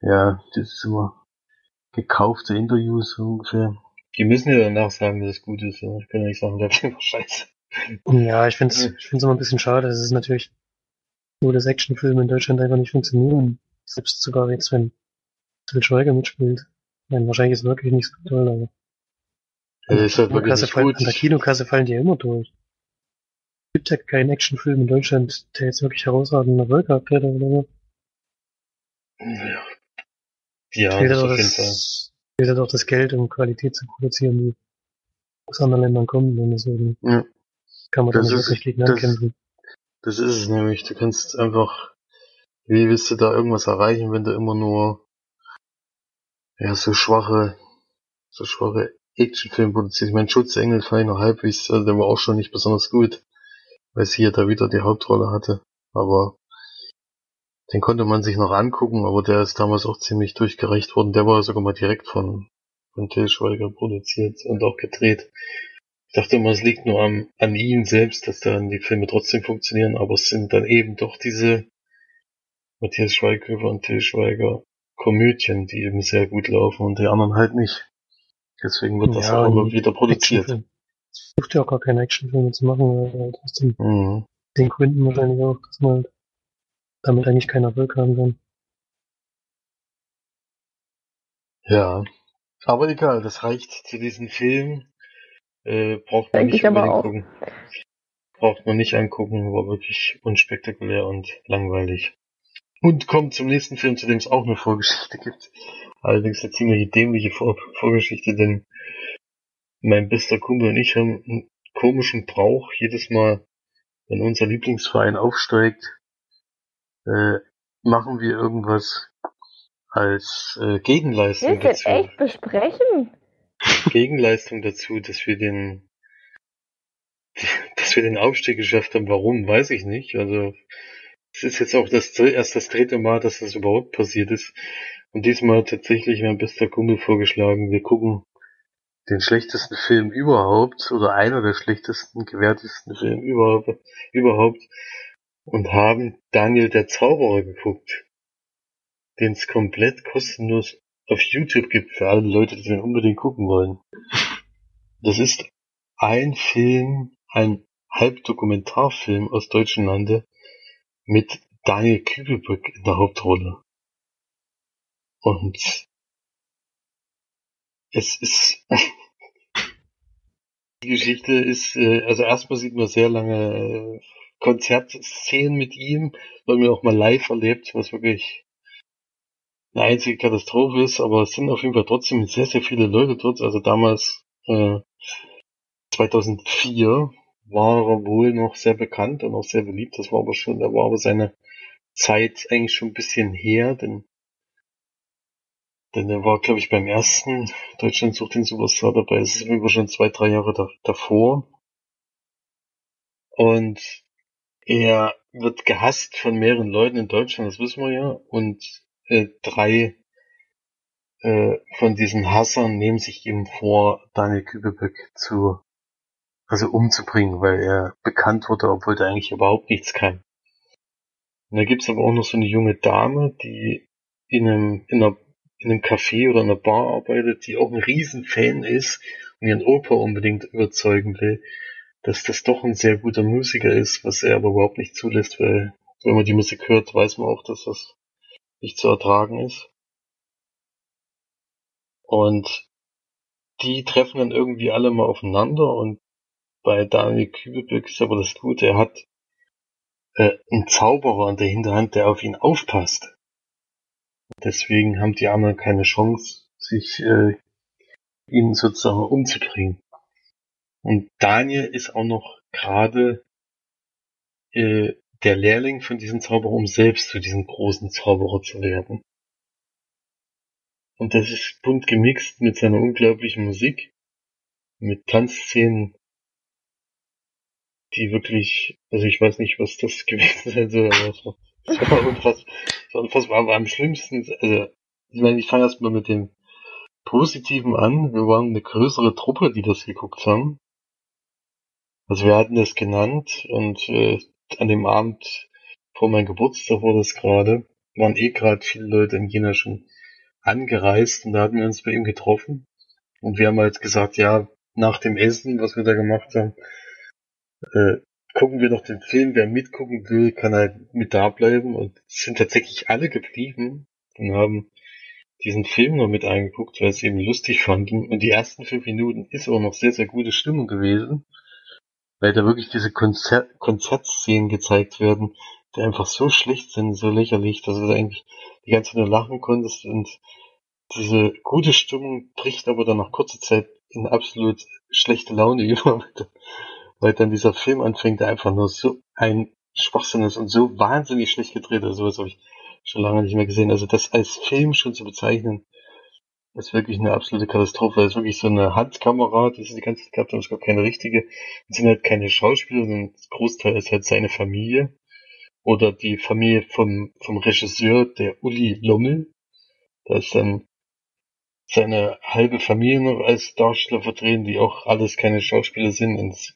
ja, das ist immer gekaufte Interviews ungefähr. Die müssen ja danach sagen, dass es gut ist. Ich kann ja nicht sagen, der [LAUGHS] Film war scheiße.
Ja, ich finde es ich find's immer ein bisschen schade. Es ist natürlich so, dass Actionfilme in Deutschland einfach nicht funktionieren. Selbst sogar jetzt, wenn Til Schweiger mitspielt. Meine, wahrscheinlich ist es wirklich nicht so toll, aber
das ist halt
an, der
wirklich
Kasse
nicht gut.
an der Kinokasse fallen die ja immer durch. Es gibt ja keinen Actionfilm in Deutschland, der jetzt wirklich herausragenden Erfolg hätte oder so.
Ja, ja das auf jeden Fall.
Das, fehlt ja doch das Geld, um Qualität zu produzieren, die aus anderen Ländern kommen. Und deswegen
Ja.
kann man da
Das
nicht
ist-
wirklich gegen
das-. Das ist es nämlich. Du kannst einfach, wie willst du da irgendwas erreichen, wenn du immer nur, ja, so schwache, so schwache Actionfilme produzierst. Ich meine, Schutzengel noch halbwegs, also der war auch schon nicht besonders gut, weil sie hier da wieder die Hauptrolle hatte. Aber den konnte man sich noch angucken, aber der ist damals auch ziemlich durchgereicht worden. Der war sogar mal direkt von, von Til Schweiger produziert und auch gedreht. Ich dachte immer, es liegt nur am, an ihm selbst, dass dann die Filme trotzdem funktionieren, aber es sind dann eben doch diese Matthias Schweighöfer und Til Schweiger Komödien, die eben sehr gut laufen und die anderen halt nicht. Deswegen wird das
Ja,
auch immer wieder produziert.
Es hilft ja auch gar keine Actionfilme zu machen, halt aus den,
Mhm.
den Gründen wahrscheinlich auch, dass man halt damit eigentlich keinen Erfolg haben kann.
Ja. Aber egal, das reicht zu diesem Film. Äh, braucht man
Denke
nicht
ich aber
unbedingt gucken. Braucht man nicht angucken, war wirklich unspektakulär und langweilig. Und kommt zum nächsten Film, zu dem es auch eine Vorgeschichte gibt. Allerdings eine ziemlich dämliche Vor Vorgeschichte, denn mein bester Kumpel und ich haben einen komischen Brauch. Jedes Mal, wenn unser Lieblingsverein aufsteigt, äh, machen wir irgendwas als äh, Gegenleistung
Willst
dazu.
echt besprechen? [LAUGHS]
Gegenleistung dazu, dass wir den, [LAUGHS] dass wir den Aufstieg geschafft haben. Warum, weiß ich nicht. Also, es ist jetzt auch das, erst das dritte Mal, dass das überhaupt passiert ist. Und diesmal hat tatsächlich mein bester Kumpel vorgeschlagen, wir gucken den schlechtesten Film überhaupt oder einer der schlechtesten, gewertesten Filme überhaupt, überhaupt und haben Daniel der Zauberer geguckt, den es komplett kostenlos auf YouTube gibt für alle Leute, die den unbedingt gucken wollen. Das ist ein Film, ein Halbdokumentarfilm aus deutschen Lande mit Daniel Kübelböck in der Hauptrolle. Und es ist [LAUGHS] die Geschichte ist, äh, also erstmal sieht man sehr lange äh, Konzertszenen mit ihm, weil man auch mal live erlebt, was wirklich eine einzige Katastrophe ist, aber es sind auf jeden Fall trotzdem sehr, sehr viele Leute dort. Also damals, äh, 2004, war er wohl noch sehr bekannt und auch sehr beliebt. Das war aber schon, da war aber seine Zeit eigentlich schon ein bisschen her, denn, denn er war, glaube ich, beim ersten Deutschland sucht den Superstar dabei. Es ist über schon zwei, drei Jahre da, davor. Und er wird gehasst von mehreren Leuten in Deutschland, das wissen wir ja. Und äh, drei äh, von diesen Hassern nehmen sich ihm vor, Daniel Kübelböck zu, also umzubringen, weil er bekannt wurde, obwohl er eigentlich überhaupt nichts kann. Und da gibt's aber auch noch so eine junge Dame, die in einem, in einer, in einem Café oder einer Bar arbeitet, die auch ein Riesenfan ist und ihren Opa unbedingt überzeugen will, dass das doch ein sehr guter Musiker ist, was er aber überhaupt nicht zulässt, weil wenn man die Musik hört, weiß man auch, dass das nicht zu ertragen ist. Und die treffen dann irgendwie alle mal aufeinander und bei Daniel Kübelböck ist aber das Gute, er hat äh, einen Zauberer in der Hinterhand, der auf ihn aufpasst. Deswegen haben die anderen keine Chance, sich äh, ihn sozusagen umzubringen. Und Daniel ist auch noch gerade äh, der Lehrling von diesem Zauberer, um selbst zu diesem großen Zauberer zu werden. Und das ist bunt gemixt mit seiner unglaublichen Musik, mit Tanzszenen, die wirklich, also ich weiß nicht, was das [LAUGHS] gewesen sein soll, aber es war, es war unfassbar, es war unfassbar, aber am schlimmsten, also, ich meine, ich fange erstmal mit dem Positiven an. Wir waren eine größere Truppe, die das geguckt haben. Also wir hatten das genannt und äh, an dem Abend vor meinem Geburtstag war das gerade, waren eh gerade viele Leute in Jena schon angereist und da hatten wir uns bei ihm getroffen. Und wir haben halt gesagt, ja, nach dem Essen, was wir da gemacht haben, äh, gucken wir noch den Film. Wer mitgucken will, kann halt mit da bleiben. Und sind tatsächlich alle geblieben und haben diesen Film noch mit eingeguckt, weil sie eben lustig fanden. Und die ersten fünf Minuten ist auch noch sehr, sehr gute Stimmung gewesen, weil da wirklich diese Konzert Konzertszenen gezeigt werden, die einfach so schlecht sind, so lächerlich, dass du eigentlich die ganze Zeit nur lachen konntest und diese gute Stimmung bricht aber dann nach kurzer Zeit in absolut schlechte Laune [LAUGHS] über, weil dann dieser Film anfängt, der einfach nur so ein Schwachsinn ist und so wahnsinnig schlecht gedreht ist. Sowas habe ich schon lange nicht mehr gesehen. Also das als Film schon zu bezeichnen, ist wirklich eine absolute Katastrophe. Das ist wirklich so eine Handkamera, die sie die ganze Zeit gehabt haben. Es gab keine richtige. Es sind halt keine Schauspieler, sondern das Großteil ist halt seine Familie. Oder die Familie vom, vom Regisseur, der Uli Lommel. Da ist dann seine halbe Familie noch als Darsteller vertreten, die auch alles keine Schauspieler sind. Und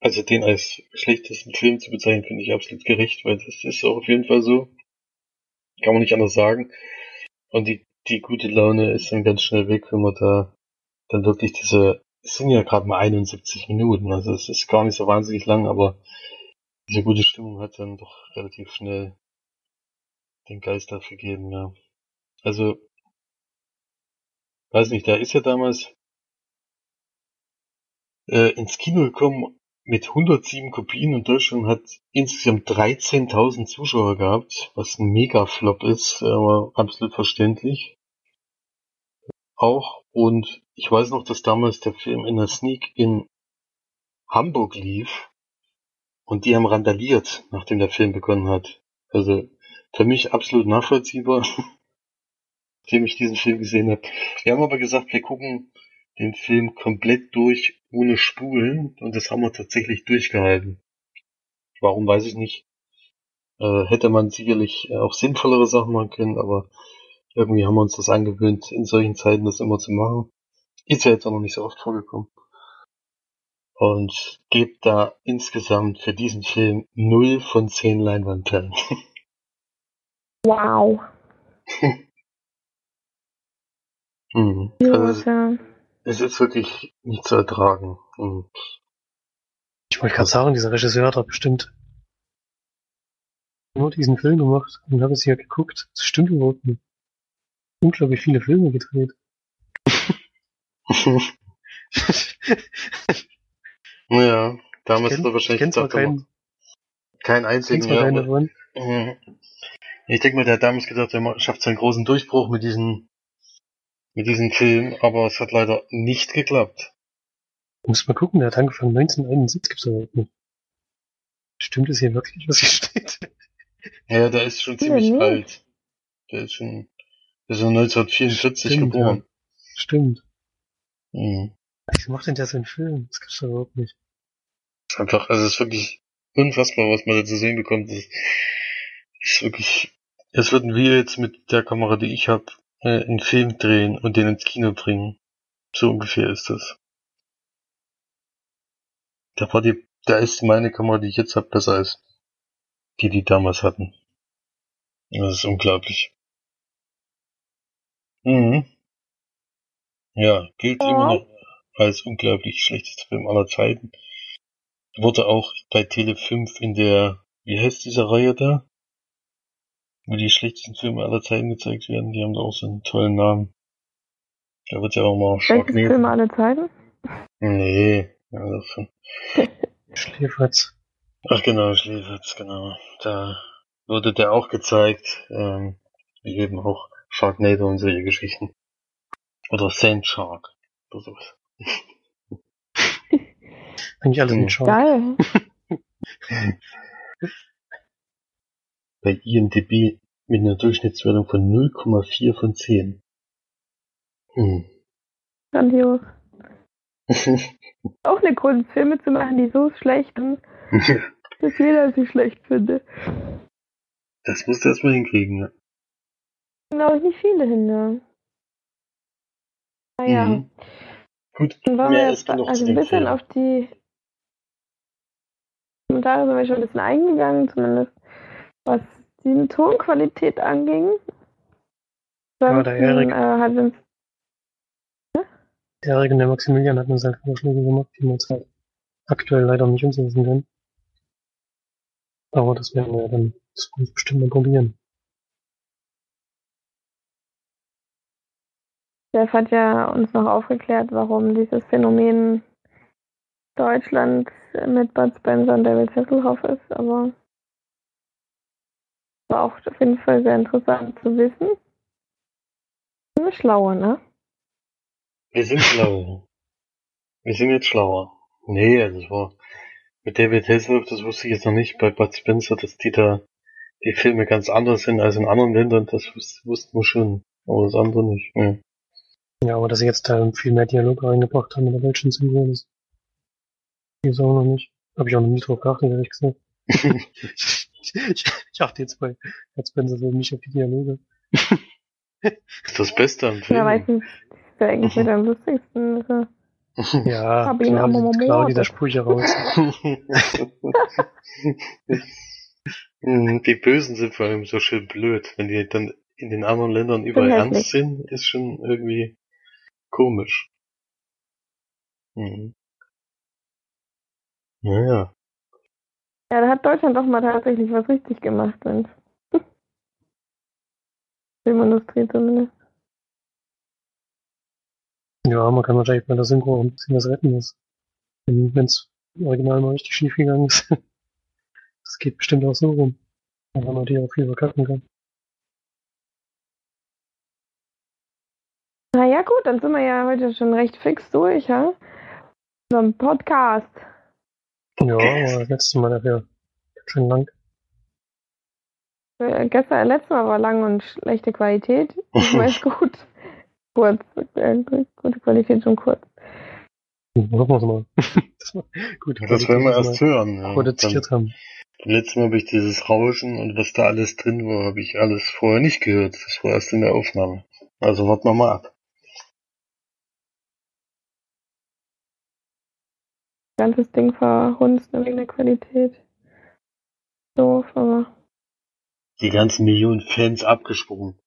also den als schlechtesten Film zu bezeichnen, finde ich absolut gerecht, weil das ist auch auf jeden Fall so. Kann man nicht anders sagen. Und die, die gute Laune ist dann ganz schnell weg, wenn man da dann wirklich diese, es sind ja gerade mal 71 Minuten, also es ist gar nicht so wahnsinnig lang, aber diese gute Stimmung hat dann doch relativ schnell den Geist dafür gegeben, ja. Also, weiß nicht, da ist ja damals äh, ins Kino gekommen mit 107 Kopien und Deutschland hat insgesamt 13.000 Zuschauer gehabt, was ein Mega-Flop ist, aber absolut verständlich. Auch, und ich weiß noch, dass damals der Film in der Sneak in Hamburg lief und die haben randaliert, nachdem der Film begonnen hat. Also für mich absolut nachvollziehbar, [LAUGHS] nachdem ich diesen Film gesehen habe. Wir haben aber gesagt, wir gucken den Film komplett durch, ohne Spulen, und das haben wir tatsächlich durchgehalten. Warum weiß ich nicht. Äh, hätte man sicherlich auch sinnvollere Sachen machen können, aber irgendwie haben wir uns das angewöhnt, in solchen Zeiten das immer zu machen. Ist ja jetzt auch noch nicht so oft vorgekommen. Und gebt da insgesamt für diesen Film 0 von 10 Leinwandperlen. [LAUGHS]
Wow. [LAUGHS]
mhm. Also,
ja.
es ist wirklich nicht zu ertragen. Und
Ich wollte gerade sagen, dieser Regisseur hat doch bestimmt nur diesen Film gemacht und habe es ja geguckt. Das stimmt überhaupt nicht. Unglaublich viele Filme gedreht. [LAUGHS]
ja, damals hat er wahrscheinlich gedacht,
keinen,
keinen einzigen mehr.
keinen
aber-. Mhm. Ich denke mal, der hat damals gedacht, er schafft seinen großen Durchbruch mit diesem, mit diesem Film, aber es hat leider nicht geklappt.
Muss mal gucken, der hat angefangen 1971, gibt's überhaupt nicht. Stimmt es hier wirklich, was hier [LAUGHS] steht?
Ja, der ist schon
Ja,
ziemlich
nee.
alt. Der ist schon, ist schon 1944
Stimmt,
geboren.
Stimmt.
Mhm.
Wieso macht denn der so einen Film? Das gibt's doch überhaupt nicht.
Das ist einfach, also es ist wirklich unfassbar, was man da zu sehen bekommt. Das ist wirklich, das würden wir jetzt mit der Kamera, die ich habe, äh, einen Film drehen und den ins Kino bringen. So ungefähr ist das. Da war die, da ist meine Kamera, die ich jetzt habe, besser als die, die damals hatten. Das ist unglaublich. Mhm. Ja, gilt
Ja.
immer noch als unglaublich schlechtester Film aller Zeiten. Wurde auch bei Tele 5 in der, wie heißt diese Reihe da? Wo die schlechtesten Filme aller Zeiten gezeigt werden, die haben da auch so einen tollen Namen. Da wird ja auch mal
Schlechteste
Sharknado.
Filme aller Zeiten?
Nee, ja, das schon.
Schläferz.
Ach genau, Schläferz, genau. Da wurde der auch gezeigt, ähm, wie eben auch Sharknado und solche Geschichten. Oder Sand Shark oder sowas. [LAUGHS]
Eigentlich alles mit Schaum.
Geil. [LAUGHS]
Bei IMDb mit einer Durchschnittswertung von 0,4 von 10. Hm.
Grandios. [LAUGHS] Auch eine Kunst, Filme zu machen, die so schlecht sind, dass jeder sie schlecht findet.
das musst du erstmal hinkriegen, ne?
Glaube ich nicht viele hin, Naja.
Mhm. Gut,
Dann wollen wir
mehr
jetzt
ist genug
also ein bisschen
Film.
auf die Kommentare sind wir schon ein bisschen eingegangen, zumindest was die Tonqualität anging.
Ja, der Erik.
äh, hat uns
Der Erik und der Maximilian hatten uns halt Vorschläge gemacht, die wir jetzt halt aktuell leider nicht umsetzen können. Aber das werden wir dann das bestimmt mal probieren.
Jeff hat ja uns noch aufgeklärt, warum dieses Phänomen Deutschland mit Bud Spencer und David Hasselhoff ist, aber war auch auf jeden Fall sehr interessant zu wissen. Eine schlaue, ne?
Wir sind schlau. Wir sind jetzt schlauer. Nee, also das war mit David Hasselhoff, das wusste ich jetzt noch nicht, bei Bud Spencer, dass die da die Filme ganz anders sind als in anderen Ländern, das wus- wussten wir schon. Aber das andere nicht. Ja.
Ja, aber dass sie jetzt da viel mehr Dialog reingebracht haben in der deutschen Synchron, das ist auch noch nicht. Habe ich auch noch nie drauf geachtet, ehrlich gesagt. ich, [LAUGHS] ich achte jetzt bei Bud Spencer so nicht auf die Dialoge.
ist das Beste am Film.
Ja, meistens ist der eigentlich mit am lustigsten. Also, [LAUGHS]
Ja,
Hab ihn
klar, die- klar, die da. Sprüche raus. [LAUGHS]
Die Bösen sind vor allem so schön blöd. Wenn die dann in den anderen Ländern überall ernst sind, ist schon irgendwie komisch. Mhm. Naja.
ja, da hat Deutschland doch mal tatsächlich was richtig gemacht, Mensch. [LAUGHS] Filmindustrie zumindest.
Ja, man kann wahrscheinlich bei der Synchro auch ein bisschen was retten, wenn es original mal richtig schief gegangen ist. [LAUGHS] Das geht bestimmt auch so rum. Weil man natürlich auch viel verkacken kann.
Ja, gut, dann sind wir ja heute schon recht fix durch, ja? So ein Podcast.
Ja, aber das letzte Mal dafür ganz schön lang.
Äh, Gestern, letztes Mal war lang und schlechte Qualität. Diesmal [LAUGHS] ist gut. Kurz. Äh, gute Qualität und kurz.
Hoffen wir es mal. das [LAUGHS] war gut.
Das werden wir erst hören. Ja.
Produziert haben.
letztes Mal habe ich dieses Rauschen und was da alles drin war, habe ich alles vorher nicht gehört. Das war erst in der Aufnahme. Also warten wir mal ab.
Ganzes Ding verhunzt wegen der Qualität. Doof, aber
Die ganzen Millionen Fans abgesprungen.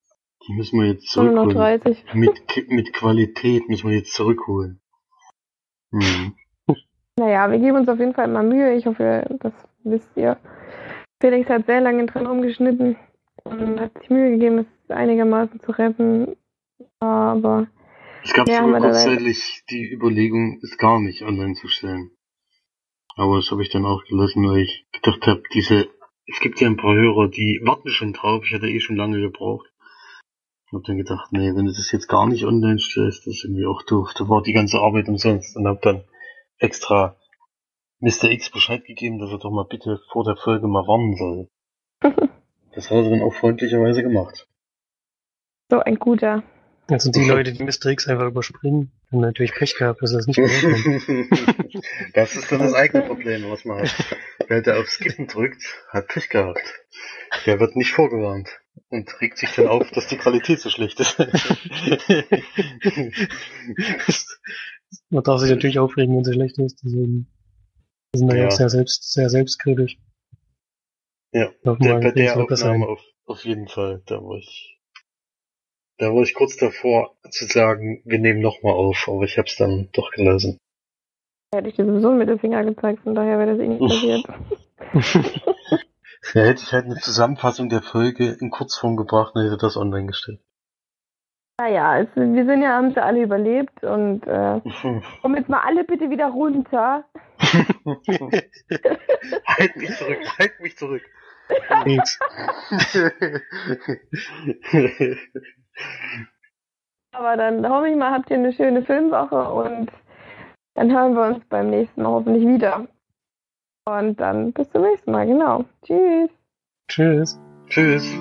Die müssen wir jetzt zurückholen.
30. [LAUGHS]
Mit, mit Qualität müssen wir jetzt zurückholen. Mhm. [LAUGHS]
Naja, wir geben uns auf jeden Fall mal Mühe. Ich hoffe, das wisst ihr. Felix hat sehr lange dran rumgeschnitten und hat sich Mühe gegeben, es einigermaßen zu retten. Aber
Es gab sogar kurzzeitig die Überlegung, es gar nicht online zu stellen. Aber das habe ich dann auch gelassen, weil ich gedacht habe, diese, es gibt ja ein paar Hörer, die warten schon drauf. Ich hatte eh schon lange gebraucht. Ich habe dann gedacht, nee, wenn du das jetzt gar nicht online stellst, das ist irgendwie auch doof. Da war die ganze Arbeit umsonst und habe dann extra Mr. X Bescheid gegeben, dass er doch mal bitte vor der Folge mal warnen soll. [LAUGHS] Das hat er dann auch freundlicherweise gemacht.
so ein guter.
Also die Leute, die Mr. X einfach überspringen, haben natürlich Pech gehabt, dass das nicht haben. [LAUGHS]
das ist dann das eigene Problem, was man hat. Wer da auf Skippen drückt, hat Pech gehabt. Der wird nicht vorgewarnt. und regt sich dann auf, dass die Qualität so schlecht ist.
Man darf sich natürlich aufregen, wenn sie schlecht ist. Deswegen sind wir ja auch sehr, selbst, sehr selbstkritisch.
ja, der, bei der Aufnahme auf, auf jeden Fall. Da war ich, da war ich kurz davor zu sagen, wir nehmen nochmal auf, aber ich hab's dann doch gelassen.
Hätte ich dir sowieso einen Mittelfinger gezeigt, von daher wäre das eh nicht passiert.
Ja, [LAUGHS] hätte ich halt eine Zusammenfassung der Folge in Kurzform gebracht und hätte das online gestellt.
Naja, es, wir sind ja, haben sie alle überlebt und äh, [LAUGHS] kommen jetzt mal alle bitte wieder runter. [LAUGHS]
halt mich zurück, halt mich zurück.
Aber dann hoffe ich mal, habt ihr eine schöne Filmwoche und dann hören wir uns beim nächsten Mal hoffentlich wieder. Und dann bis zum nächsten Mal, genau. Tschüss.
Tschüss.
Tschüss.